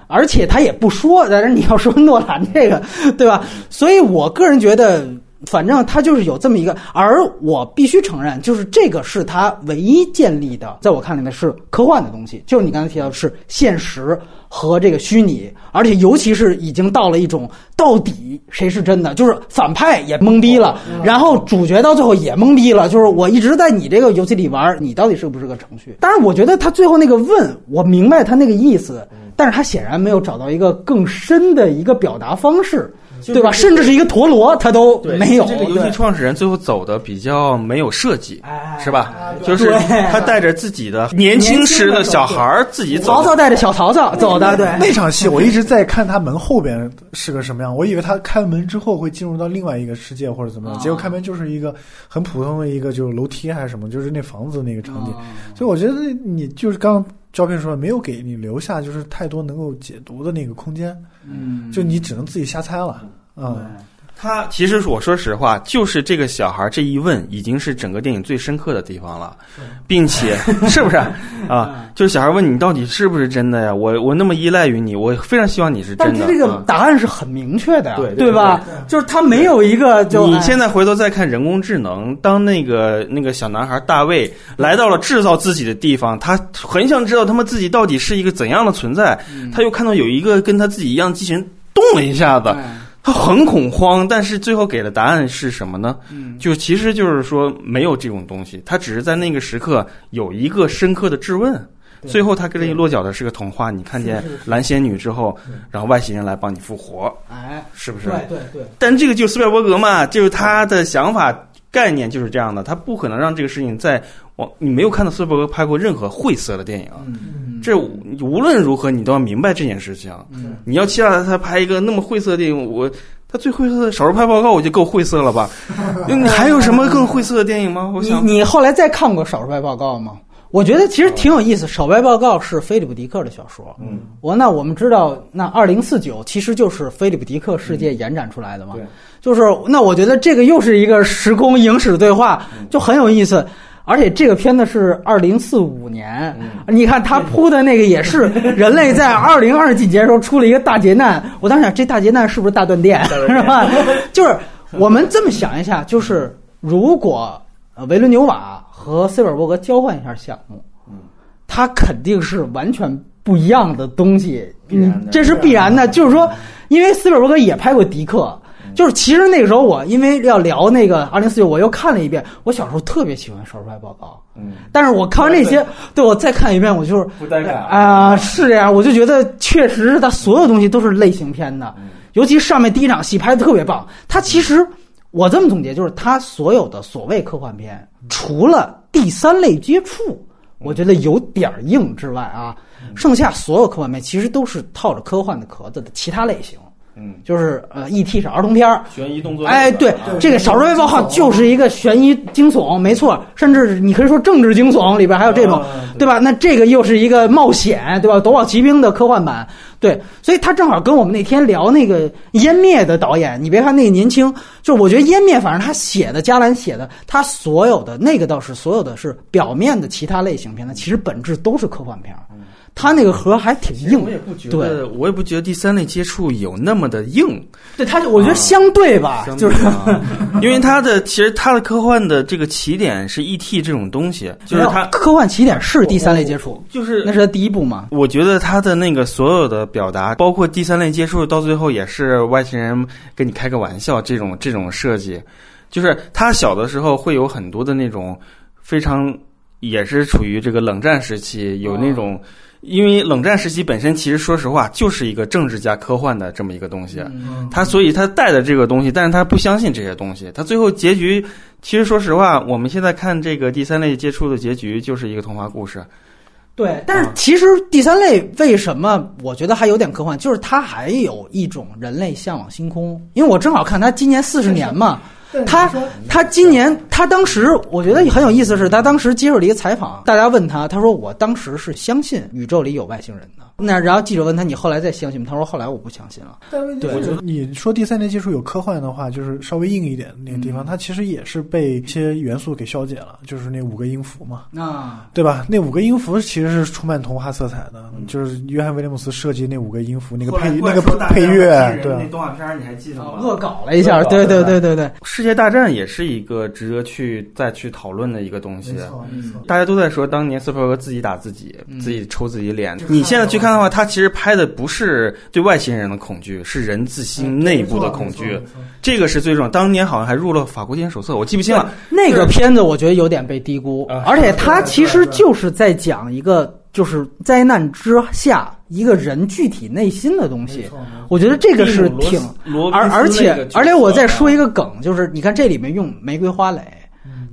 而且他也不说。但是你要说诺兰这个，对吧？所以我个人觉得。反正他就是有这么一个，而我必须承认，就是这个是他唯一建立的，在我看来呢是科幻的东西，就是你刚才提到的是现实和这个虚拟，而且尤其是已经到了一种到底谁是真的，就是反派也懵逼了，然后主角到最后也懵逼了，就是我一直在你这个游戏里玩，你到底是不是个程序？当然，我觉得他最后那个问我明白他那个意思，但是他显然没有找到一个更深的一个表达方式。对吧？甚至是一个陀螺，他都没有。这个游戏创始人最后走的比较没有设计，是吧？就是他带着自己的年轻时的小孩儿自己走。曹操带着小曹操走的，对。那场戏我一直在看他门后边是个什么样，我以为他开门之后会进入到另外一个世界或者怎么样，结果开门就是一个很普通的一个就是楼梯还是什么，就是那房子那个场景。所以我觉得你就是刚。照片说没有给你留下就是太多能够解读的那个空间，嗯，就你只能自己瞎猜了，嗯。他其实我说实话，就是这个小孩这一问，已经是整个电影最深刻的地方了，并且 是不是啊？就是小孩问你到底是不是真的呀？我我那么依赖于你，我非常希望你是真的。但这个答案是很明确的呀，对对吧？就是他没有一个就你现在回头再看人工智能，当那个那个小男孩大卫来到了制造自己的地方，他很想知道他们自己到底是一个怎样的存在。他又看到有一个跟他自己一样机器人动了一下子。他很恐慌，但是最后给的答案是什么呢？嗯，就其实就是说没有这种东西，他只是在那个时刻有一个深刻的质问。最后他跟你落脚的是个童话，你看见蓝仙女之后，然后外星人来帮你复活，哎，是不是？对对对。但这个就斯皮尔伯格嘛，就是他的想法概念就是这样的，他不可能让这个事情在往你没有看到斯皮尔伯格拍过任何晦涩的电影。这无论如何，你都要明白这件事情。你要期待他拍一个那么晦涩的电影，我他最晦涩的《少数派报告》，我就够晦涩了吧？你还有什么更晦涩的电影吗？我想你后来再看过《少数派报告》吗？我觉得其实挺有意思，《少数派报告》是菲利普·迪克的小说。嗯，我那我们知道，那二零四九其实就是菲利普·迪克世界延展出来的嘛。就是那我觉得这个又是一个时空影史对话，就很有意思。而且这个片子是二零四五年，你看他铺的那个也是 人类在二零二几年时候出了一个大劫难。我当时想，这大劫难是不是大断电？是吧？就是我们这么想一下，就是如果维伦纽瓦和斯皮尔伯格交换一下项目，他肯定是完全不一样的东西。嗯，这是必然的。就是说，因为斯皮尔伯格也拍过《迪克》。就是其实那个时候我因为要聊那个二零四九，我又看了一遍。我小时候特别喜欢《少数派报告》，嗯，但是我看完这些，对我再看一遍，我就是不带感啊，是这样。我就觉得确实是他所有东西都是类型片的，尤其上面第一场戏拍的特别棒。他其实我这么总结，就是他所有的所谓科幻片，除了第三类接触，我觉得有点硬之外啊，剩下所有科幻片其实都是套着科幻的壳子的其他类型。嗯，就是呃，E.T. 是儿童片儿。悬疑动作，哎，对，这个《少数卫报号》就是一个悬疑惊悚，没错，甚至你可以说政治惊悚，里边还有这种，啊对吧？那这个又是一个冒险，对吧？《夺宝奇兵》的科幻版，对，所以他正好跟我们那天聊那个《湮灭》的导演，你别看那个年轻，就是我觉得《湮灭》，反正他写的，加兰写的，他所有的那个倒是所有的是表面的其他类型片，它其实本质都是科幻片儿。他那个核还挺硬我，也不觉对得，我也不觉得第三类接触有那么的硬，对他，我觉得相对吧，相就是啊 因为它的其实它的科幻的这个起点是 E.T. 这种东西，就是它科幻起点是第三类接触，就是那是他第一部嘛。我觉得他的那个所有的表达，包括第三类接触，到最后也是外星人跟你开个玩笑这种这种设计，就是他小的时候会有很多的那种非常也是处于这个冷战时期，有那种。因为冷战时期本身其实说实话就是一个政治加科幻的这么一个东西，嗯。他所以他带的这个东西，但是他不相信这些东西，他最后结局其实说实话，我们现在看这个第三类接触的结局就是一个童话故事，对，但是其实第三类为什么我觉得还有点科幻，就是它还有一种人类向往星空。因为我正好看它今年四十年嘛，他他今年他当时我觉得很有意思，是他当时接受了一个采访，大家问他，他说我当时是相信宇宙里有外星人的。那然后记者问他，你后来再相信吗？他说后来我不相信了。对我觉得你说第三类技术有科幻的话，就是稍微硬一点的那个地嗯方，它其实也是被一些元素给消解了，就是那五个音符嘛，啊，对吧？那五个音符其实是充满童话色彩的，嗯就是约翰威廉姆斯设计那五个音符，那个配那个配乐，对那，动画片你还记得吗恶搞了一下，对对对对对。世界大战也是一个值得去再去讨论的一个东西。没错没错。大家都在说当年斯皮尔格自己打自己，嗯自己抽自己脸。你现在去看的话，他其实拍的不是对外星人的恐惧，是人自心内部的恐惧。这个是最重要。当年好像还入了法国电影手册，我记不清了。那个片子我觉得有点被低估，啊而且它其实就是在讲一个就是灾难之下一个人具体内心的东西。我觉得这个是挺，而而且啊而且我再说一个梗，就是你看这里面用玫瑰花蕾。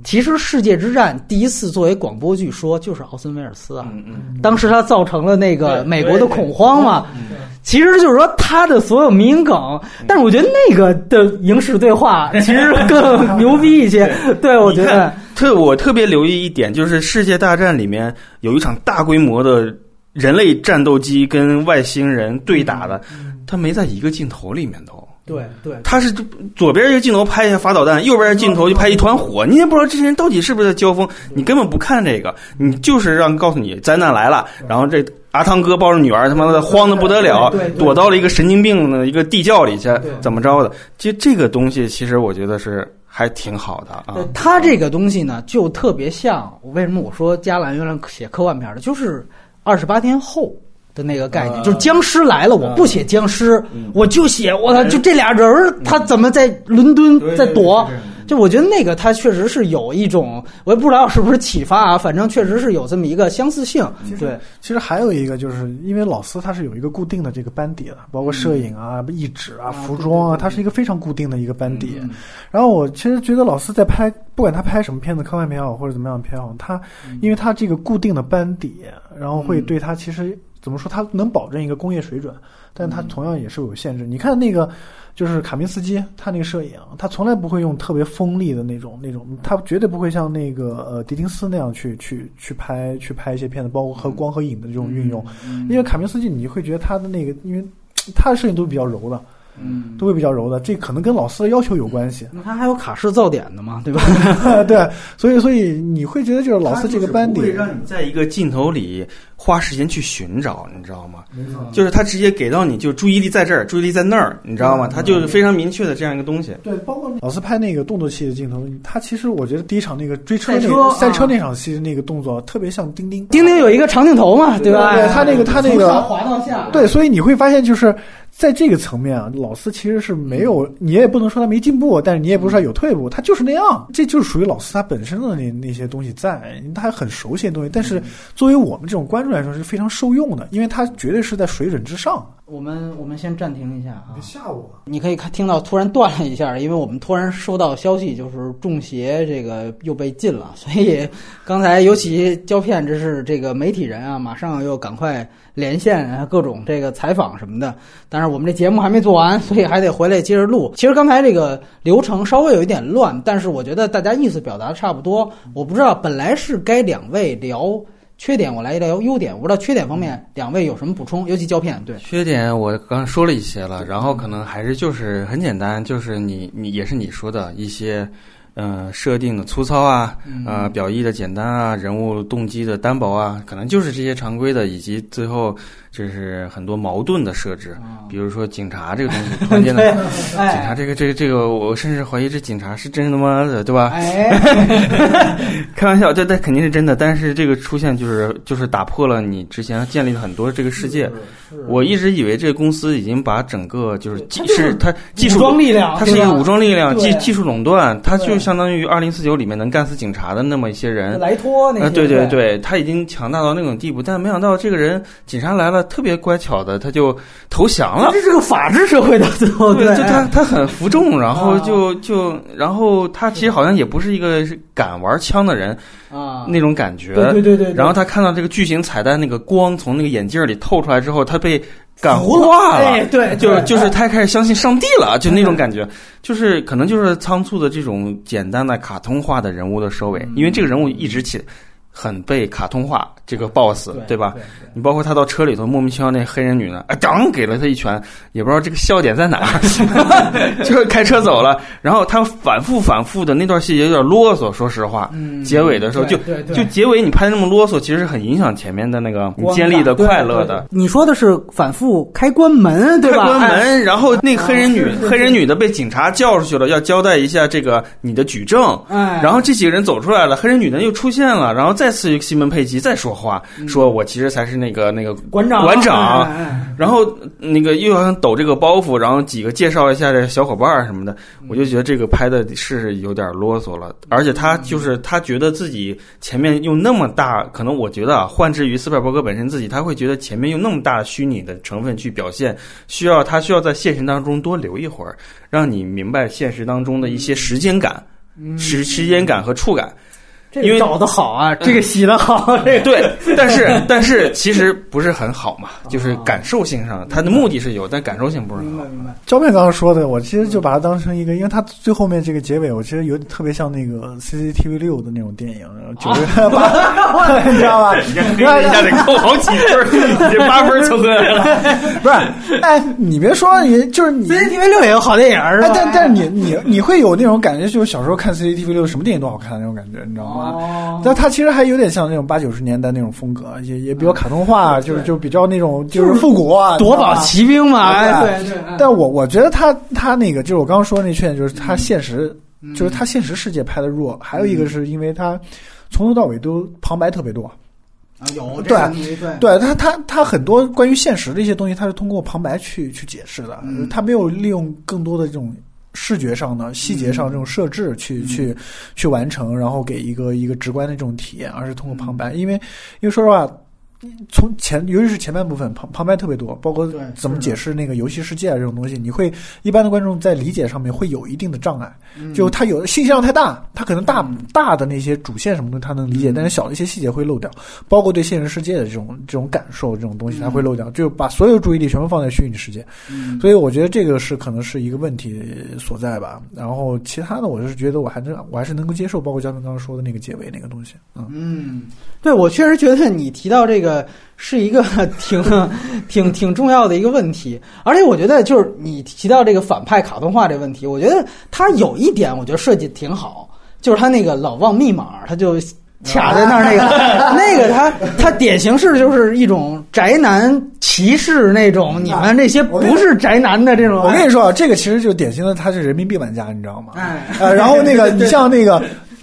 其实《世界之战》第一次作为广播剧说，就是奥森威尔斯啊。嗯嗯，当时他造成了那个美国的恐慌嘛。嗯其实就是说他的所有民梗，但是我觉得那个的影视对话 其实更牛逼一些。对，我觉得特我特别留意一点，就是《世界大战》里面有一场大规模的人类战斗机跟外星人对打的，他没在一个镜头里面都。对对他是左边一个镜头拍一下发导弹，右边一个镜头就拍一团火，你也不知道这些人到底是不是在交锋，你根本不看这个，你就是让告诉你灾难来了，然后这阿汤哥抱着女儿他妈的慌的不得了躲到了一个神经病的一个地窖里去，怎么着的？其实这个东西其实我觉得是还挺好的啊对，。他这个东西呢，就特别像为什么我说加兰原来写科幻片的，就是二十八天后。的那个概念，啊就是僵尸来了，我不写僵尸，嗯。我就写我操，就这俩人儿他怎么在伦敦在躲？就我觉得那个他确实是有一种，我也不知道是不是启发啊，反正确实是有这么一个相似性。对，其实还有一个，就是因为老斯他是有一个固定的这个班底的，包括摄影啊、译纸啊、服装啊，它是一个非常固定的一个班底。嗯。然后我其实觉得老斯在拍，不管他拍什么片子，科幻片也好，或者怎么样的片也好，他因为他这个固定的班底，然后会对他其实怎么说，他能保证一个工业水准，但他同样也是有限制。你看那个。就是卡明斯基，他那个摄影，他从来不会用特别锋利的那种那种，他绝对不会像那个呃狄丁斯那样去去去拍去拍一些片子，包括和光和影的这种运用。因为卡明斯基，你会觉得他的那个，因为他的摄影都比较柔的，嗯，都会比较柔的，这可能跟老四的要求有关系。那他还有卡式噪点的嘛，对吧？对，所以所以你会觉得就是老四这个班底会让你在一个镜头里花时间去寻找，你知道吗？就是他直接给到你，就注意力在这儿，注意力在那儿，你知道吗？他就是非常明确的这样一个东西。对，包括老四拍那个动作戏的镜头，他其实我觉得第一场那个追车那赛车个赛车啊那场戏的那个动作特别像丁丁。丁丁有一个长镜头嘛，对吧？对他那个他那个滑到下，对，所以你会发现，就是在这个层面啊，老斯其实是没有，你也不能说他没进步，但是你也不是说他有退步，他就是那样，这就是属于老斯他本身的那那些东西在，他还很熟悉的东西。但是作为我们这种观众来说是非常受用的，因为他绝对是在水准之上。我们我们先暂停一下啊。吓我！你可以看听到突然断了一下，因为我们突然收到消息，就是中邪这个又被禁了，所以刚才尤其胶片这是这个媒体人啊，马上又赶快连线啊，各种这个采访什么的。但是我们这节目还没做完，所以还得回来接着录。其实刚才这个流程稍微有一点乱，但是我觉得大家意思表达的差不多。我不知道本来是该两位聊。缺点我来聊优点，我不知道缺点方面两位有什么补充，尤其胶片对。缺点我刚刚说了一些了，然后可能还是就是很简单，就是你你也是你说的一些。嗯，设定的粗糙啊，呃，表意的简单啊，人物动机的单薄啊，可能就是这些常规的，以及最后就是很多矛盾的设置，比如说警察这个东西，关键的警察这个这个这个，我甚至怀疑这警察是真他妈的，对吧？开玩笑，这这肯定是真的，但是这个出现就是就是打破了你之前建立了很多这个世界。我一直以为这个公司已经把整个就是技是它技术武装力量，它是一个武装力量，技技术垄断，它就相当于二零四九里面能干死警察的那么一些人。莱托那呃，对对对，他已经强大到那种地步，但没想到这个人警察来了，特别乖巧的，他就投降了。这是个法治社会的最后，对，就他他很服众，然后就就然后他其实好像也不是一个敢玩枪的人。啊，那种感觉，对对对。然后他看到这个巨型彩蛋，那个光从那个眼镜里透出来之后，他被感化了。对，就就是他开始相信上帝了，就那种感觉，就是可能就是仓促的这种简单的卡通化的人物的收尾，因为这个人物一直起。很被卡通化，这个 boss 对吧？你包括他到车里头莫名其妙那黑人女呢，啊，当给了他一拳，也不知道这个笑点在哪儿，就是开车走了。然后他反复反复的那段戏节有点啰嗦，说实话。结尾的时候就就结尾你拍那么啰嗦，其实很影响前面的那个建立的快乐的。你说的是反复开关门对吧？开关门，然后那个黑人女黑人女的被警察叫出去了，要交代一下这个你的举证。然后这几个人走出来了，黑人女的又出现了，然后。再次西门佩吉再说话，说我其实才是那个那个馆长。馆长，然后那个又要抖这个包袱，然后几个介绍一下这小伙伴什么的，我就觉得这个拍的是有点啰嗦了，而且他就是他觉得自己前面用那么大，可能我觉得啊，换之于斯皮尔伯格本身自己，他会觉得前面用那么大虚拟的成分去表现，需要他需要在现实当中多留一会儿，让你明白现实当中的一些时间感、时时间感和触感。因为找的好啊，这个洗的好，这个对，但是 但是其实不是很好嘛，就是感受性上，它的目的是有，但感受性不是很好。明白。胶片刚刚说的，我其实就把它当成一个，因为它最后面这个结尾，我其实有点特别像那个 CCTV 六的那种电影，九月八，你知道吧？你看一下得扣好几分，这八分凑出来了。不是，哎，你别说，你就是 CCTV 六也有好电影，哎，但但是你你你会有那种感觉，就是小时候看 CCTV 六，什么电影都好看的那种感觉，你知道吗？哦，但它其实还有点像那种八九十年代那种风格，也也比较卡通化，就是就比较那种就是复古啊，夺宝奇兵嘛，对对。但我我觉得他他那个就是我刚刚说那缺点，就是他现实，就是他现实世界拍的弱，还有一个是因为他从头到尾都旁白特别多。啊，有。对对，对他他他很多关于现实的一些东西，他是通过旁白去去解释的，他没有利用更多的这种。视觉上的细节上这种设置去去去完成，然后给一个一个直观的这种体验，而是通过旁白，因为因为说实话。从前，尤其是前半部分旁旁白特别多，包括怎么解释那个游戏世界啊这种东西，你会一般的观众在理解上面会有一定的障碍。就他有信息量太大，他可能大大的那些主线什么的他能理解，但是小的一些细节会漏掉，包括对现实世界的这种这种感受这种东西他会漏掉，就把所有注意力全部放在虚拟世界。所以我觉得这个是可能是一个问题所在吧。然后其他的，我是觉得我还是我还是能够接受，包括嘉宾刚刚说的那个结尾那个东西。嗯，对我确实觉得你提到这个。呃，是一个 挺挺挺重要的一个问题，而且我觉得就是你提到这个反派卡通化这个问题，我觉得它有一点，我觉得设计挺好，就是他那个老忘密码，他就卡在那儿那个那个他他典型是就是一种宅男歧视那种，你们那些不是宅男的这种。我跟你说啊，这个其实就典型的他是人民币玩家，你知道吗？呃，然后那个你像那个。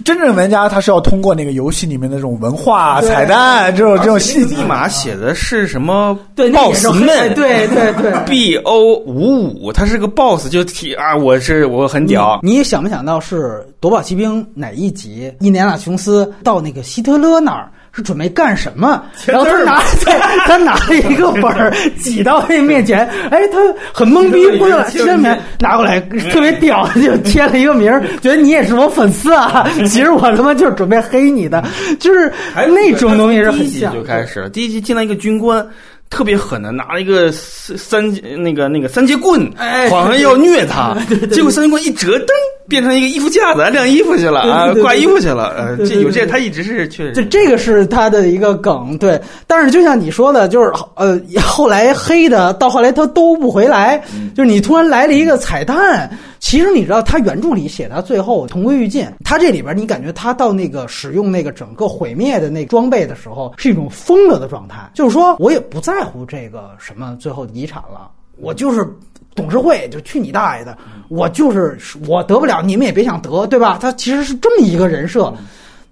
真正玩家他是要通过那个游戏里面的这种文化彩蛋，这种这种细密码写的是什么？对，boss 们，对对对，B O 五五，他是个 boss，就提啊，我是我很屌。你想没想到是夺宝奇兵哪一集？伊莲娜琼斯到那个希特勒那儿是准备干什么？然后他拿 对，他拿了一个本儿挤到那面前，哎，他很懵逼，不知道签名拿过来，特别屌，就签了一个名儿，觉得你也是我粉丝啊。其实我他妈就是准备黑你的，就是那种东西是很像。就开始，第一集进来一个军官。特别狠的，拿了一个三三那个那个三节棍，好像要虐他，结果三节棍一折，噔，变成一个衣服架子，晾衣服去了啊，挂衣服去了。呃，这有这，他一直是确实。这这个是他的一个梗，对。但是就像你说的，就是呃，后来黑的到后来他兜不回来，就是你突然来了一个彩蛋。其实你知道，他原著里写他最后同归于尽。他这里边你感觉他到那个使用那个整个毁灭的那装备的时候，是一种疯了的状态。就是说我也不在乎这个什么最后遗产了，我就是董事会就去你大爷的，我就是我得不了，你们也别想得，对吧？他其实是这么一个人设。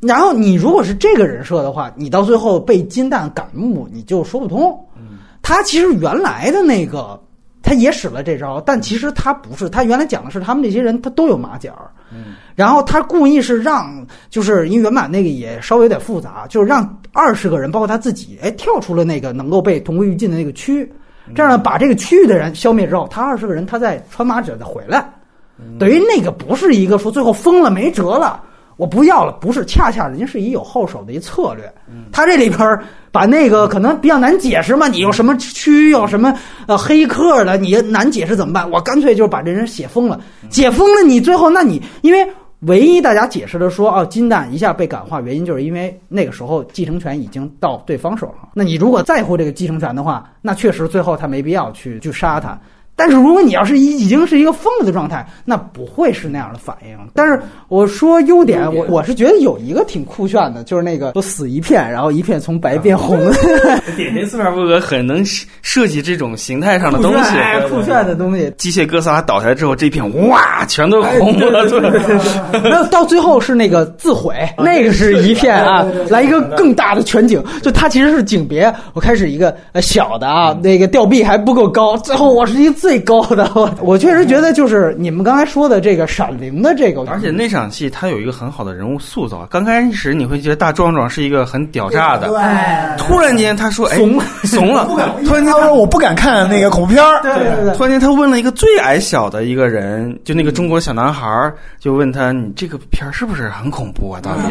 然后你如果是这个人设的话，你到最后被金蛋感悟，你就说不通。他其实原来的那个。他也使了这招，但其实他不是。他原来讲的是他们这些人，他都有马甲。嗯，然后他故意是让，就是因为原版那个也稍微有点复杂，就是让二十个人，包括他自己，哎，跳出了那个能够被同归于尽的那个区，这样呢，把这个区域的人消灭之后，他二十个人他再穿马甲再回来，等于那个不是一个说最后疯了没辙了。我不要了，不是，恰恰人家是以有后手的一策略。他这里边把那个可能比较难解释嘛，你有什么区，有什么呃黑客的，你难解释怎么办？我干脆就把这人写疯了，解封了你，最后那你因为唯一大家解释的说哦，金蛋一下被感化，原因就是因为那个时候继承权已经到对方手上。那你如果在乎这个继承权的话，那确实最后他没必要去去杀他。但是如果你要是已已经是一个疯了的状态，那不会是那样的反应。但是我说优点，我我是觉得有一个挺酷炫的，就是那个都死一片，然后一片从白变红。典型斯皮尔伯格很能设计这种形态上的东西，酷炫的东西。机械哥斯拉倒下来之后，这片哇，全都红了。那到最后是那个自毁，那个是一片啊，来一个更大的全景，就它其实是景别。我开始一个小的啊，那个吊臂还不够高，最后我是一。最高的，我 我确实觉得就是你们刚才说的这个闪灵的这个，而且那场戏它有一个很好的人物塑造。刚开始你会觉得大壮壮是一个很屌炸的，对，突然间他说：“哎，怂怂了。”突然间他说：“我不敢看那个恐怖片对对对。突然间他问了一个最矮小的一个人，就那个中国小男孩，就问他：“你这个片是不是很恐怖啊？到底？”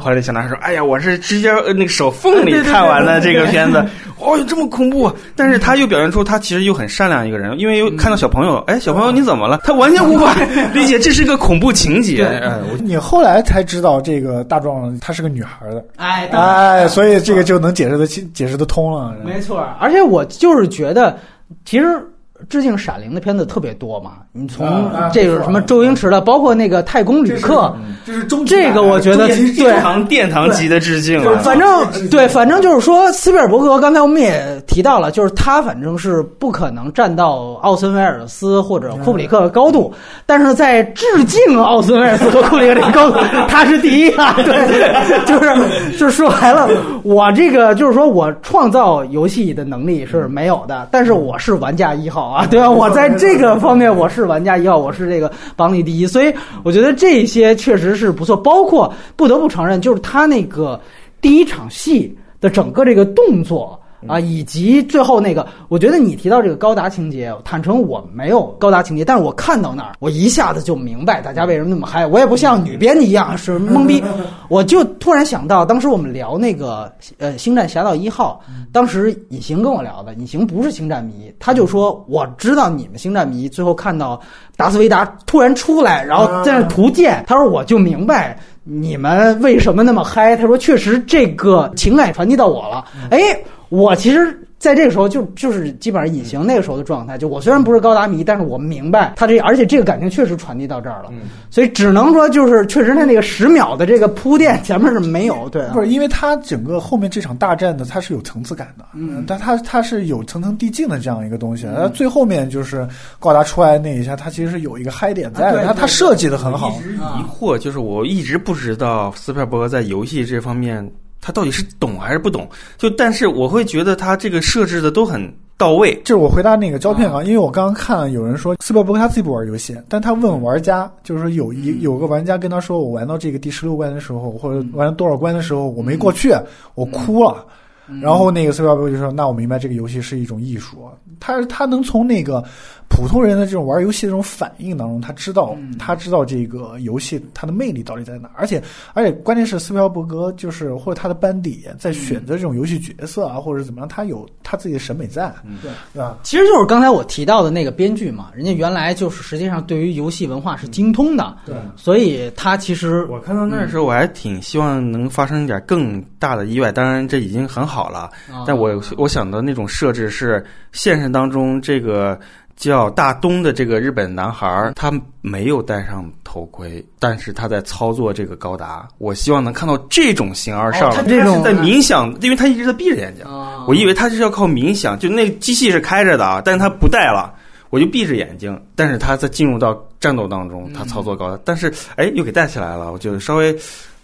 后来那小男孩说：“哎呀，我是直接那个手缝里 看完了这个片子，哦哟，这么恐怖！”但是他又表现出他其实又很善良一个人，因为。因为又看到小朋友，哎，小朋友你怎么了？他完全无法理解这是个恐怖情节。哎，你后来才知道这个大壮她是个女孩的，哎哎，所以这个就能解释的清，解释的通了。没错，而且我就是觉得，其实。致敬《闪灵》的片子特别多嘛？你从这个什么周星驰的，包括那个《太空旅客》，就是中这个我觉得对堂殿堂级的致敬。反正对，反正就是说，斯皮尔伯格刚才我们也提到了，就是他反正是不可能站到奥森威尔斯或者库布里克的高度，但是在致敬奥森威尔斯和库布里克的高度，他是第一啊！对，就是就是说白了，我这个就是说我创造游戏的能力是没有的，但是我是玩家一号。啊，对吧？我在这个方面我是玩家一号，我是这个榜里第一，所以我觉得这些确实是不错。包括不得不承认，就是他那个第一场戏的整个这个动作。啊，以及最后那个，我觉得你提到这个高达情节，坦诚我没有高达情节，但是我看到那儿，我一下子就明白大家为什么那么嗨。我也不像女编辑一样是懵逼，我就突然想到，当时我们聊那个呃《星战侠盗一号》，当时隐形跟我聊的，隐形不是星战迷，他就说我知道你们星战迷最后看到达斯维达突然出来，然后在那图鉴，他说我就明白你们为什么那么嗨。他说确实这个情感传递到我了，哎。我其实在这个时候就就是基本上隐形那个时候的状态，就我虽然不是高达迷，但是我明白他这，而且这个感情确实传递到这儿了，所以只能说就是确实他那个十秒的这个铺垫前面是没有，对，不是因为他整个后面这场大战的它是有层次感的，嗯，但他他是有层层递进的这样一个东西，那最后面就是高达出来那一下，他其实是有一个嗨点在的，他他设计的很好。疑惑就是我一直不知道斯皮尔伯格在游戏这方面。他到底是懂还是不懂？就但是我会觉得他这个设置的都很到位。就是我回答那个胶片啊，因为我刚刚看了有人说斯皮尔伯格他自己不玩游戏，但他问玩家，就是说有一有个玩家跟他说，我玩到这个第十六关的时候，或者玩到多少关的时候，我没过去，我哭了。然后那个斯皮尔伯格就说：“那我明白这个游戏是一种艺术，他他能从那个普通人的这种玩游戏的这种反应当中，他知道他知道这个游戏它的魅力到底在哪。而且而且关键是斯皮尔伯格就是或者他的班底在选择这种游戏角色啊，或者怎么样，他有他自己的审美在，对对吧？其实就是刚才我提到的那个编剧嘛，人家原来就是实际上对于游戏文化是精通的，对，所以他其实我看到那时候，我还挺希望能发生一点更大的意外。当然，这已经很好了，啊。但我我想的那种设置是，现实当中这个叫大东的这个日本男孩儿，他没有戴上头盔，但是他在操作这个高达。我希望能看到这种形而上，哦他这种是在冥想，因为他一直在闭着眼睛。啊我以为他是要靠冥想，就那机器是开着的啊，但是他不戴了，我就闭着眼睛，但是他在进入到战斗当中，他操作高达，但是哎又给带起来了，我就稍微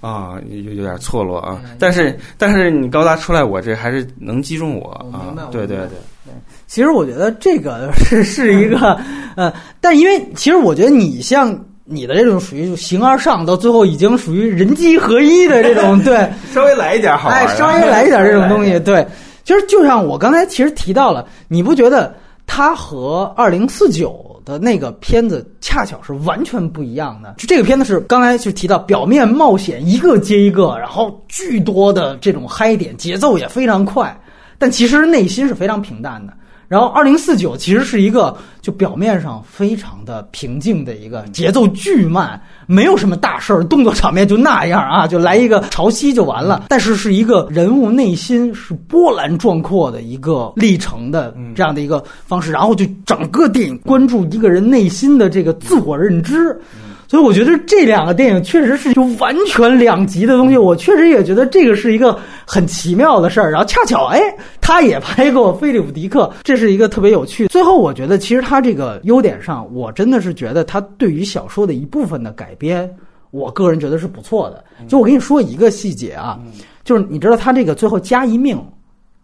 啊有有点错落啊，但是但是你高达出来，我这还是能击中我啊对对对，其实我觉得这个是是一个 呃，但因为其实我觉得你像你的这种属于形而上，到最后已经属于人机合一的这种对。稍微来一点好玩哎，稍微来一点这种东西，对，其实就像我刚才其实提到了，你不觉得它和二零四九的那个片子恰巧是完全不一样的？就这个片子是刚才就提到表面冒险一个接一个，然后巨多的这种嗨点，节奏也非常快，但其实内心是非常平淡的。然后二零四九其实是一个就表面上非常的平静的一个节奏巨慢，没有什么大事儿，动作场面就那样啊，就来一个潮汐就完了。但是是一个人物内心是波澜壮阔的一个历程的这样的一个方式，然后就整个电影关注一个人内心的这个自我认知。所以我觉得这两个电影确实是就完全两极的东西。我确实也觉得这个是一个很奇妙的事儿。然后恰巧，哎，他也拍过《菲利普·迪克》，这是一个特别有趣。最后，我觉得其实他这个优点上，我真的是觉得他对于小说的一部分的改编，我个人觉得是不错的。就我跟你说一个细节啊，就是你知道他这个最后加一命，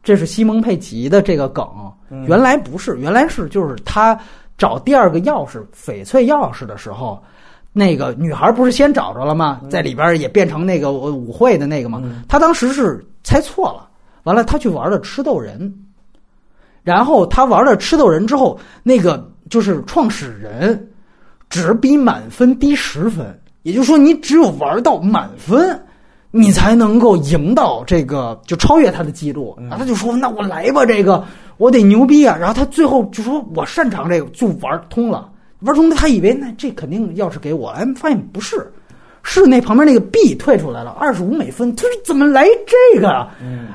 这是西蒙佩吉的这个梗，原来不是，原来是就是他找第二个钥匙翡翠钥匙的时候。那个女孩不是先找着了吗？在里边也变成那个呃舞会的那个吗？他当时是猜错了，完了他去玩了吃豆人，然后他玩了吃豆人之后，那个就是创始人只比满分低十分，也就是说你只有玩到满分，你才能够赢到这个就超越他的记录。然后他就说：“那我来吧，这个我得牛逼啊！”然后他最后就说：“我擅长这个，就玩通了。”玩通了，他以为那这肯定钥匙给我，哎，发现不是，是那旁边那个 B 退出来了，二十五美分，他说怎么来这个？啊？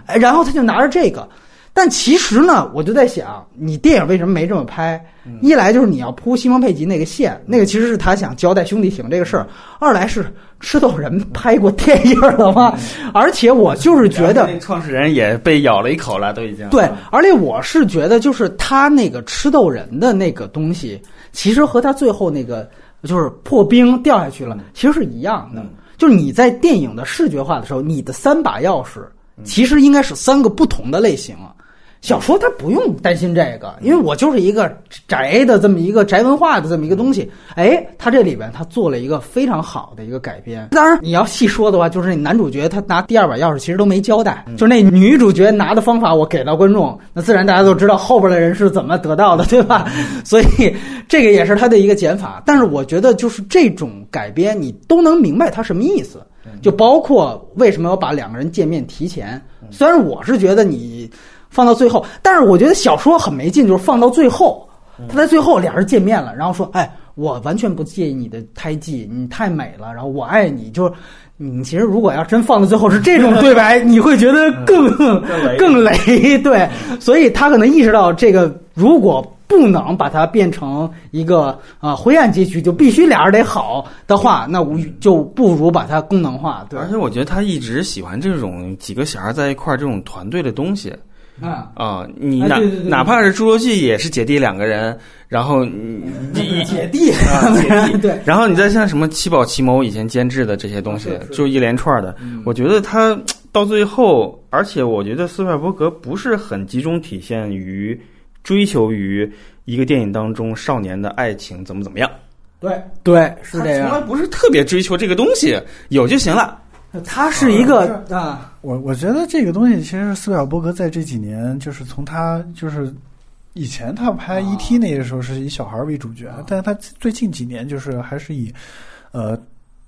哎，然后他就拿着这个，但其实呢，我就在想，你电影为什么没这么拍？一来就是你要铺西蒙佩吉那个线，那个其实是他想交代兄弟情这个事儿；二来是吃豆人拍过电影了吗？而且我就是觉得那创始人也被咬了一口了，都已经。对，而且我是觉得，就是他那个吃豆人的那个东西，其实和他最后那个就是破冰掉下去了，其实是一样的。就是你在电影的视觉化的时候，你的三把钥匙其实应该是三个不同的类型。小说它不用担心这个，因为我就是一个宅的这么一个宅文化的这么一个东西。哎，他这里边他做了一个非常好的一个改编。当然，你要细说的话，就是那男主角他拿第二把钥匙其实都没交代，就是那女主角拿的方法我给到观众，那自然大家都知道后边的人是怎么得到的，对吧？所以这个也是他的一个减法。但是我觉得就是这种改编，你都能明白他什么意思。就包括为什么要把两个人见面提前。虽然我是觉得你。放到最后，但是我觉得小说很没劲，就是放到最后，他在最后俩人见面了，然后说：“哎，我完全不介意你的胎记，你太美了，然后我爱你。”就是你其实如果要真放到最后是这种对白，你会觉得更 更雷。对，所以他可能意识到这个如果。不能把它变成一个啊、呃、灰暗结局，就必须俩人得好的话，那无就不如把它功能化。对，而且我觉得他一直喜欢这种几个小孩在一块儿这种团队的东西。啊。啊！你哪哪怕是《侏罗纪》也是姐弟两个人，然后你 你姐弟。啊姐弟。对，然后你再像什么七宝奇谋以前监制的这些东西就一连串的，我觉得他到最后，而且我觉得斯皮尔伯格不是很集中体现于追求于一个电影当中少年的爱情怎么怎么样，对。对是这样从来，不是特别追求这个东西，有就行了。他是一个啊，我我觉得这个东西其实斯皮尔伯格在这几年，就是从他就是以前他拍啊 E.T. 那个时候是以小孩为主角，但是他最近几年就是还是以呃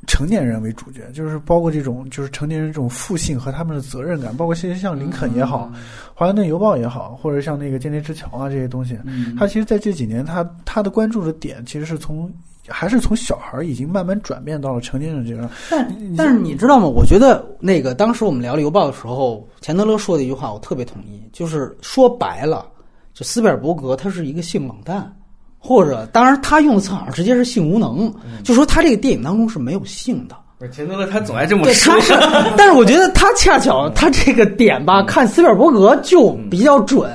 成年人为主角，就是包括这种就是成年人这种父性和他们的责任感，包括现在像林肯也好，华盛顿邮报》也好，或者像那个《间谍之桥》啊这些东西，嗯他其实在这几年他他的关注的点其实是从。还是从小孩已经慢慢转变到了成年人这个，但但是你知道吗？我觉得那个当时我们聊《邮报》的时候，钱德勒说的一句话，我特别同意，就是说白了，就斯皮尔伯格他是一个性冷淡，或者当然他用的词好像直接是性无能，就说他这个电影当中是没有性的。不是钱德勒他总爱这么对，说他，是，但是我觉得他恰巧他这个点吧，看斯皮尔伯格就比较准，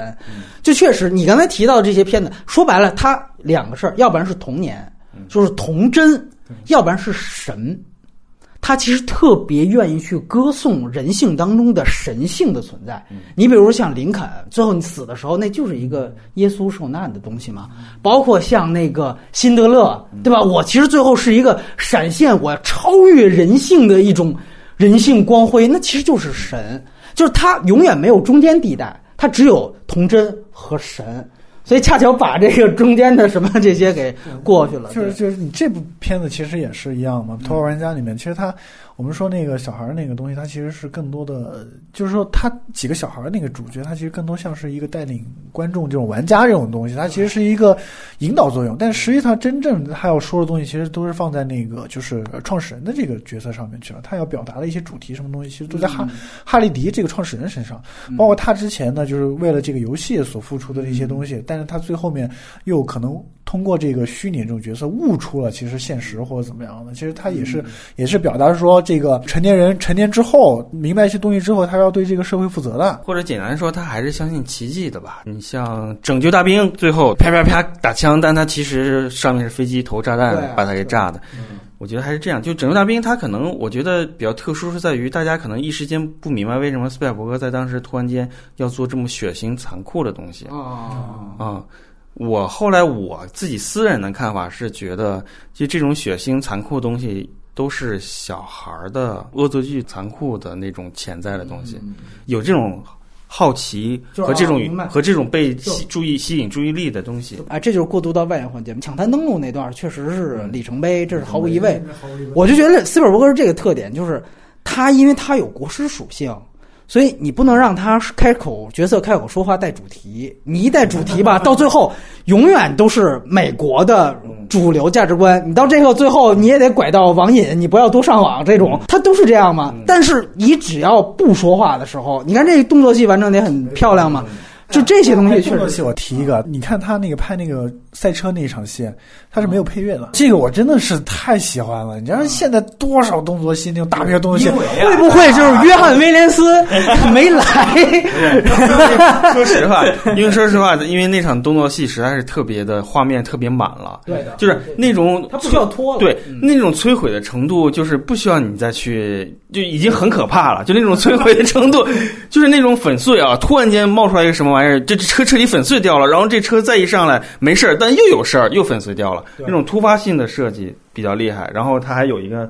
就确实你刚才提到这些片子，说白了，他两个事儿，要不然是童年，就是童真，要不然是神。他其实特别愿意去歌颂人性当中的神性的存在。你比如像林肯，最后你死的时候，那就是一个耶稣受难的东西嘛。包括像那个辛德勒，对吧？我其实最后是一个闪现，我超越人性的一种人性光辉，那其实就是神，就是他永远没有中间地带，他只有童真和神。所以恰巧把这个中间的什么这些给过去了，就是就是你这部片子其实也是一样嘛，《头号玩家》里面，其实他我们说那个小孩儿那个东西，它其实是更多的，呃就是说他几个小孩儿那个主角，他其实更多像是一个带领观众这种玩家这种东西，它其实是一个引导作用。但实际上真正他要说的东西，其实都是放在那个就是创始人的这个角色上面去了。他要表达的一些主题什么东西，其实都在哈哈利迪这个创始人身上，包括他之前呢，就是为了这个游戏所付出的一些东西，但是他最后面又可能通过这个虚拟这种角色悟出了其实现实或者怎么样的。其实他也是、也是表达说，这个成年人成年之后明白一些东西之后，他要对这个社会负责的。或者简单说，他还是相信奇迹的吧。你像拯救大兵，最后啪啪啪打枪，但他其实上面是飞机投炸弹啊把他给炸的。我觉得还是这样。就拯救大兵，他可能我觉得比较特殊是在于，大家可能一时间不明白为什么斯皮尔伯格在当时突然间要做这么血腥残酷的东西啊，啊。我后来我自己私人的看法是觉得，就这种血腥残酷的东西。都是小孩儿的恶作剧、残酷的那种潜在的东西，有这种好奇和这种、啊和这种被吸注意、吸引注意力的东西。哎，这就是过渡到外延环节。抢滩登陆那段确实是里程碑，这是毫无疑问。我就觉得斯皮尔伯格是这个特点，就是他因为他有国师属性，所以你不能让他开口角色开口说话带主题。你一带主题吧，到最后永远都是美国的主流价值观。你到这个最后你也得拐到网瘾，你不要多上网这种，他都是这样嘛。但是你只要不说话的时候，你看这动作戏完成得很漂亮嘛。就这些东西确实。动作戏我提一个，你看他那个拍那个赛车那一场戏，他是没有配乐的，这个我真的是太喜欢了。你知道现在多少动作戏那种大片动作戏，会不会就是约翰威廉斯 没来？说实话，因为说实话，因为那场动作戏实在是特别的画面特别满了，对的。就是那种他不需要拖了。对，嗯。那种摧毁的程度，就是不需要你再去，就已经很可怕了。就那种摧毁的程度，就是那种粉碎啊，突然间冒出来一个什么玩意儿，这这车彻底粉碎掉了，然后这车再一上来没事儿，但又有事儿，又粉碎掉了。那种突发性的设计比较厉害，然后它还有一个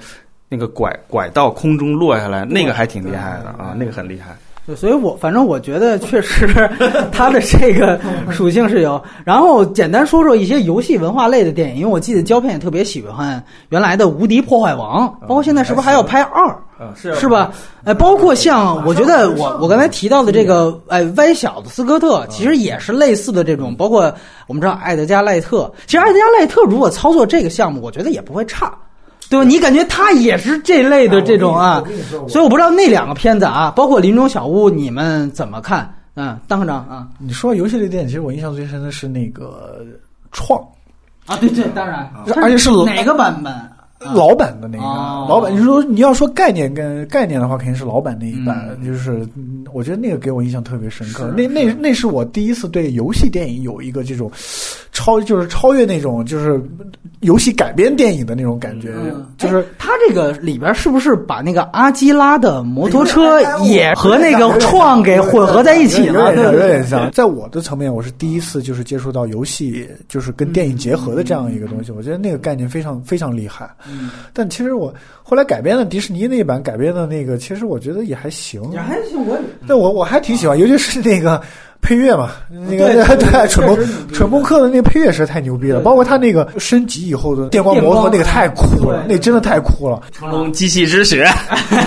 那个拐拐到空中落下来，那个还挺厉害的啊，那个很厉害。对，所以我反正我觉得确实 它的这个属性是有。然后简单说说一些游戏文化类的电影，因为我记得胶片也特别喜欢原来的《无敌破坏王》，包括现在是不是还要拍二？是吧？哎，包括像我觉得我我刚才提到的这个，哎，歪小子斯科特，其实也是类似的这种。包括我们知道艾德加赖特，其实艾德加赖特如果操作这个项目，我觉得也不会差，对吧？你感觉他也是这类的这种啊，所以我不知道那两个片子啊，包括林中小屋，你们怎么看？嗯，当科长啊你说游戏类电影，其实我印象最深的是那个《创》，啊，对对，当然，而且是哪个版本？老版的那个，哦老版。你说你要说概念跟概念的话，肯定是老版那一版，嗯就是嗯我觉得那个给我印象特别深刻。那那那是我第一次对游戏电影有一个这种超，就是超越那种就是游戏改编电影的那种感觉，嗯就是哎他这个里边是不是把那个阿基拉的摩托车也和那个创给混合在一起了？有点像，有点像。在我的层面，我是第一次就是接触到游戏，就是跟电影结合的这样一个东西。我觉得那个概念非常非常厉害。嗯但其实我后来改编的迪士尼那一版改编的那个，其实我觉得也还行。也还行，我但我我还挺喜欢，尤其是那个配乐嘛，那个对 对蠢确实牛逼梦蠢梦客的那个配乐实在太牛逼了，包括他那个升级以后的电光摩托那个太酷了，那真的太酷了。成龙机器之血，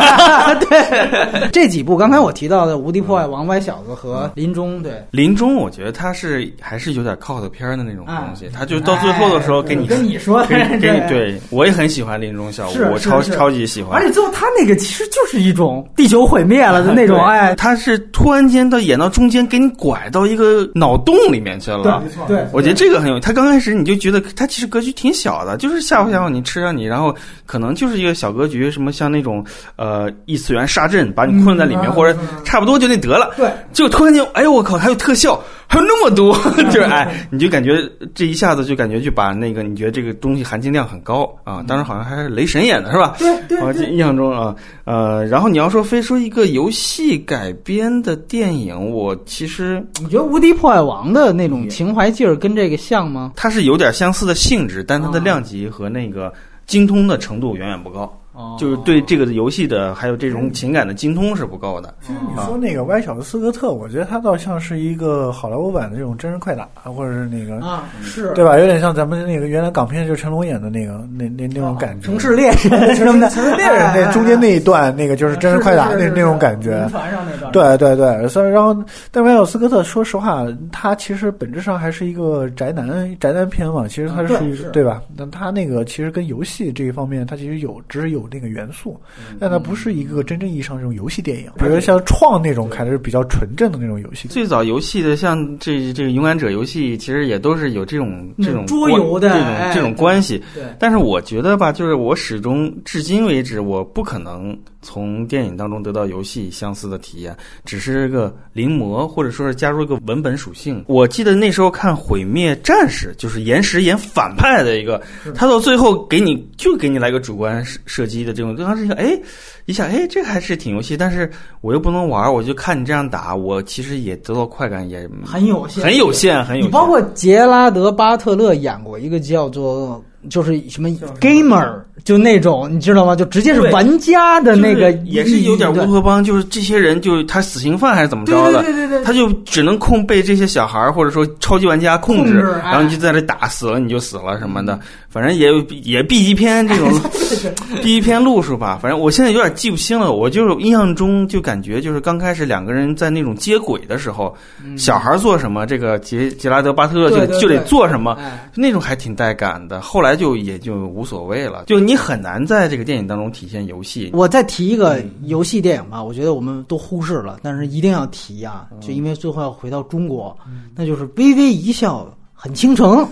对，这几部刚才我提到的《无敌破坏王》《歪小子》和《林中》，对，林中我觉得他是还是有点 cult 片儿的那种东西，哎他就到最后的时候给你跟你说，给你对。我也很喜欢林中小我超超级喜欢。而。且最后他那个其实就是一种地球毁灭了的那种，哎，他是突然间到演到中间，给你拐到一个脑洞里面去了。对，我觉得这个很有，他刚开始你就觉得他其实格局挺小的，就是吓唬吓唬你，吃上你，然后可能就是一个小格局，什么像那种呃异次元杀阵，把你困在里面，嗯或者差不多就那得了。对，就突然间，哎呦我靠，还有特效，还有那么多，就是哎，你就感觉这一下子就感觉就把那个你觉得这个东西含金量很高啊，当时好像还是雷神演的是吧？对对我印象中啊，呃，然后你要说非说一个游戏改编的电影，我其实你觉得《无敌破坏王》的那种情怀劲儿跟这个像吗？它是有点相似的性质，但它的量级和那个精通的程度远远不高，哦就是对这个游戏的还有这种情感的精通是不够的。其实你说那个歪小子斯科特，我觉得他倒像是一个好莱坞版的这种真人快打，或者是那个。啊，是对吧？有点像咱们那个原来港片，就是成龙演的那个那那那种感觉。城市猎人什么的，城市猎人那中间那一段，那个就是真人快打那那种感觉。船上那段，对对对，所以然后，但歪小子斯科特，说实话，他其实本质上还是一个宅男宅男片嘛。其实他啊是属于对是对吧？但他那个其实跟游戏这一方面，他其实有只是有那个元素，但它不是一个真正意义上这种游戏电影。比如像创那种，还是比较纯正的那种游戏。最早游戏的像这这个勇敢者游戏，其实也都是有这种这种桌游的这哎种这种关系。对但是我觉得吧，就是我始终至今为止，我不可能从电影当中得到游戏相似的体验，只是个临摹，或者说是加入一个文本属性。我记得那时候看《毁灭战士》，就是岩石演反派的一个，他到最后给你就给你来个主观射射击的这种，当时一个哎一下哎这个还是挺游戏，但是我又不能玩，我就看你这样打，我其实也得到快感也很有限，很有限，很有限。你包括杰拉德·巴特勒演过一个叫做就是什么 gamer，就那种你知道吗？就直接是对玩家的那个就是也是有点乌托邦，就是这些人就他死刑犯还是怎么着的，对对对对对他就只能控被这些小孩儿或者说超级玩家控制，控制哎然后你就在这打死了你就死了什么的，反正也也 B 级片这种 B 级片路数吧，反正我现在有点记不清了，我就是印象中就感觉就是刚开始两个人在那种接轨的时候，小孩做什么，这个杰杰拉德巴特勒就对对就得做什么，哎。那种还挺带感的，后来就也就无所谓了，就你很难在这个电影当中体现游戏。我再提一个游戏电影吧，我觉得我们都忽视了，但是一定要提啊，就因为最后要回到中国，那就是微微一笑很倾城。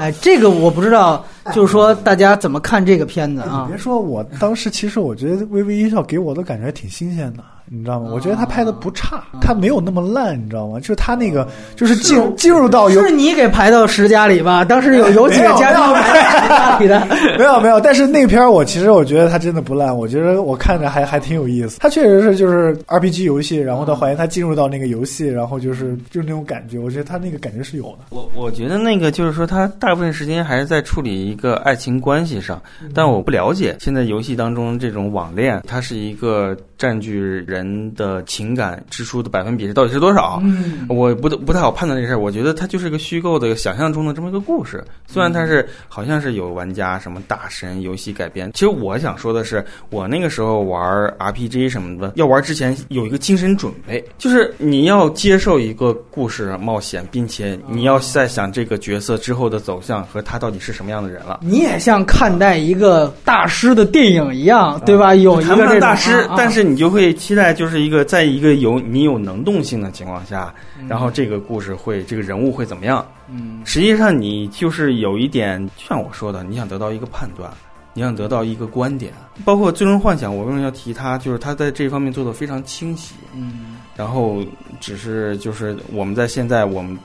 哎，这个我不知道，就是说大家怎么看这个片子啊你别？说，我当时其实我觉得《微微一笑》给我的感觉还挺新鲜的，你知道吗？我觉得他拍的不差，他没有那么烂，你知道吗？就是他那个，就是进进入到有是你给排到十佳里吧？当时有有几个嘉宾排到十佳里的。没有没有，但是那片我其实我觉得他真的不烂，我觉得我看着还还挺有意思。他确实是就是 RPG 游戏，然后他还原他进入到那个游戏，然后就是就是那种感觉，我觉得他那个感觉是有的。我我觉得那个就是说，他大部分时间还是在处理一个爱情关系上，嗯但我不了解现在游戏当中这种网恋，它是一个占据人的情感支出的百分比是到底是多少？嗯，我不不太好判断这事儿，我觉得它就是一个虚构的、想象中的这么一个故事。虽然它是好像是有玩家什么大神游戏改编，其实我想说的是，我那个时候玩 RPG 什么的，要玩之前有一个精神准备，就是你要接受一个故事冒险，并且你要在想这个角色之后的走向和他到底是什么样的人了。你也像看待一个大师的电影一样，对吧？有一个大师，但是你就会期待，就是一个在一个有你有能动性的情况下，然后这个故事会这个人物会怎么样？嗯，实际上你就是有一点，像我说的，你想得到一个判断，你想得到一个观点，包括《最终幻想》，我为什么要提它？就是它在这方面做的非常清晰。嗯然后只是就是我们在现在我们。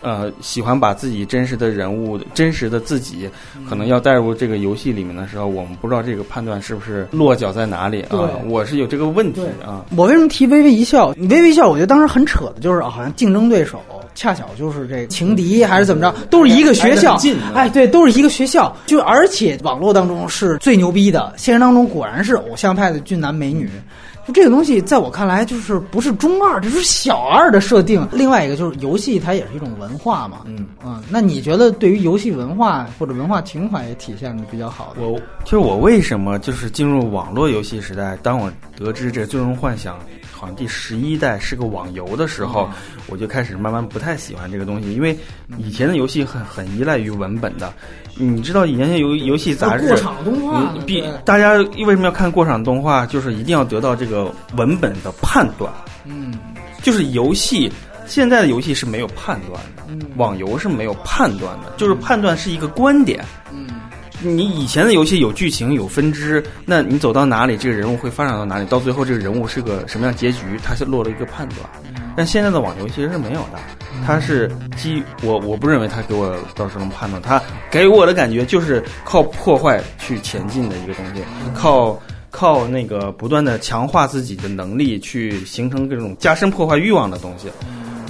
呃，喜欢把自己真实的人物、真实的自己，可能要带入这个游戏里面的时候，我们不知道这个判断是不是落脚在哪里啊？我是有这个问题啊。我为什么提微微一笑？你微微一笑，我觉得当时很扯的，就是好像竞争对手恰巧就是这个情敌还是怎么着，都是一个学校哎，对，都是一个学校。就而且网络当中是最牛逼的，现实当中果然是偶像派的俊男美女。就这个东西，在我看来，就是不是中二，这是小二的设定。另外一个就是游戏，它也是一种文化嘛。嗯嗯，那你觉得对于游戏文化或者文化情怀也体现的比较好的？我其实我为什么就是进入网络游戏时代？当我得知这《最终幻想》好像第十一代是个网游的时候，我就开始慢慢不太喜欢这个东西，因为以前的游戏很很依赖于文本的。你知道以前游游戏杂志过场动画大家为什么要看过场动画？就是一定要得到这个文本的判断。嗯就是游戏现在的游戏是没有判断的，嗯网游是没有判断的，就是判断是一个观点。嗯你以前的游戏有剧情有分支，那你走到哪里，这个人物会发展到哪里，到最后这个人物是个什么样结局，它是落了一个判断。但现在的网游其实是没有的，它是基我我不认为它给我到时候能判断，它给我的感觉就是靠破坏去前进的一个东西，靠靠那个不断的强化自己的能力去形成这种加深破坏欲望的东西，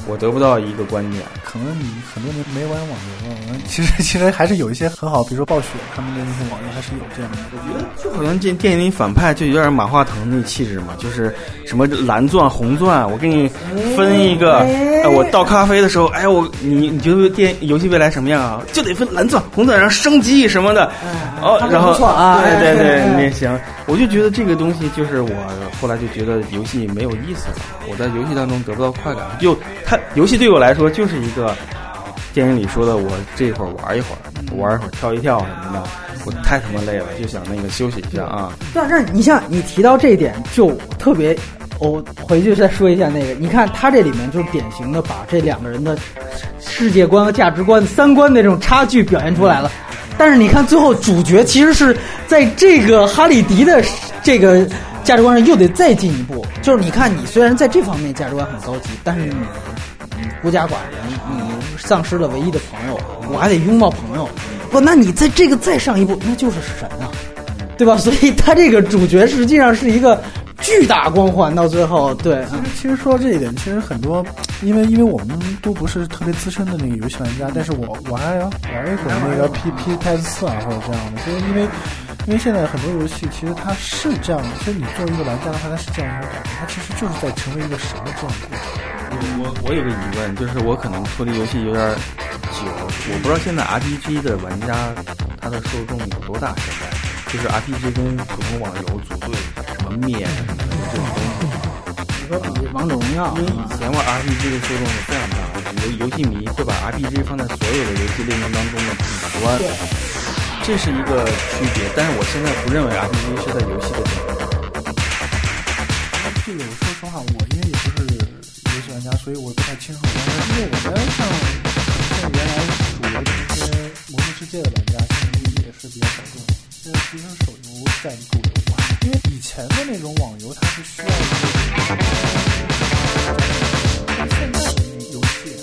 我得不到一个观点。可能你很多年没玩网游了，其实 其实还是有一些很好，比如说暴雪他们的那些网游还是有这样的。我觉得就好像这电影里反派就有点马化腾那气质嘛，就是什么蓝钻、红钻，我给你分一个。哎，我倒咖啡的时候，哎，我你你觉得电游戏未来什么样啊？就得分蓝钻、红钻，然后升级什么的。哦，然后啊对对对哎，那行，我就觉得这个东西就是我后来就觉得游戏没有意思了，我在游戏当中得不到快感。就它游戏对我来说就是一个电影里说的，我这会儿玩一会儿，玩一会儿跳一跳什么的，我太他妈累了，就想那个休息一下啊。但是你像你提到这一点，就特别，我回去再说一下那个。你看他这里面就是典型的把这两个人的世界观和价值观、三观的这种差距表现出来了。但是你看最后主角其实是在这个哈利迪的这个价值观上又得再进一步，就是你看你虽然在这方面价值观很高级，但是你你孤家寡人，你丧失了唯一的朋友，我还得拥抱朋友。不，那你在这个再上一步，那就是神啊！对吧？所以他这个主角实际上是一个巨大光环，到最后，对，其实其实说到这一点，其实很多，因为因为我们都不是特别资深的那个游戏玩家，但是我我还要玩一会儿那个 P P T S 四啊或者这样的，所以因为因为现在很多游戏其实它是这样的，其实你作为一个玩家的话，它是这样一种感觉，它其实就是在成为一个神的这样的过程。我我有个疑问，就是我可能脱离游戏有点久，我不知道现在 RPG 的玩家他的受众有多大？现在就是 RPG 跟普通网游组队什么灭什么的这种东西。你说比王者荣耀因为以前玩 RPG 的受众是非常大的，游游戏迷会把 RPG 放在所有的游戏类型当中的顶端，这是一个区别。但是我现在不认为 RPG 是在游戏的顶端。这个我说实话，我因为也不是游戏玩家，所以我不太清楚。但是因为我们像像原来主流的一些魔兽世界的玩家，现在也是比较小众。现在其实手游在主流化，因为以前的那种网游它是需要一个，但现在的游戏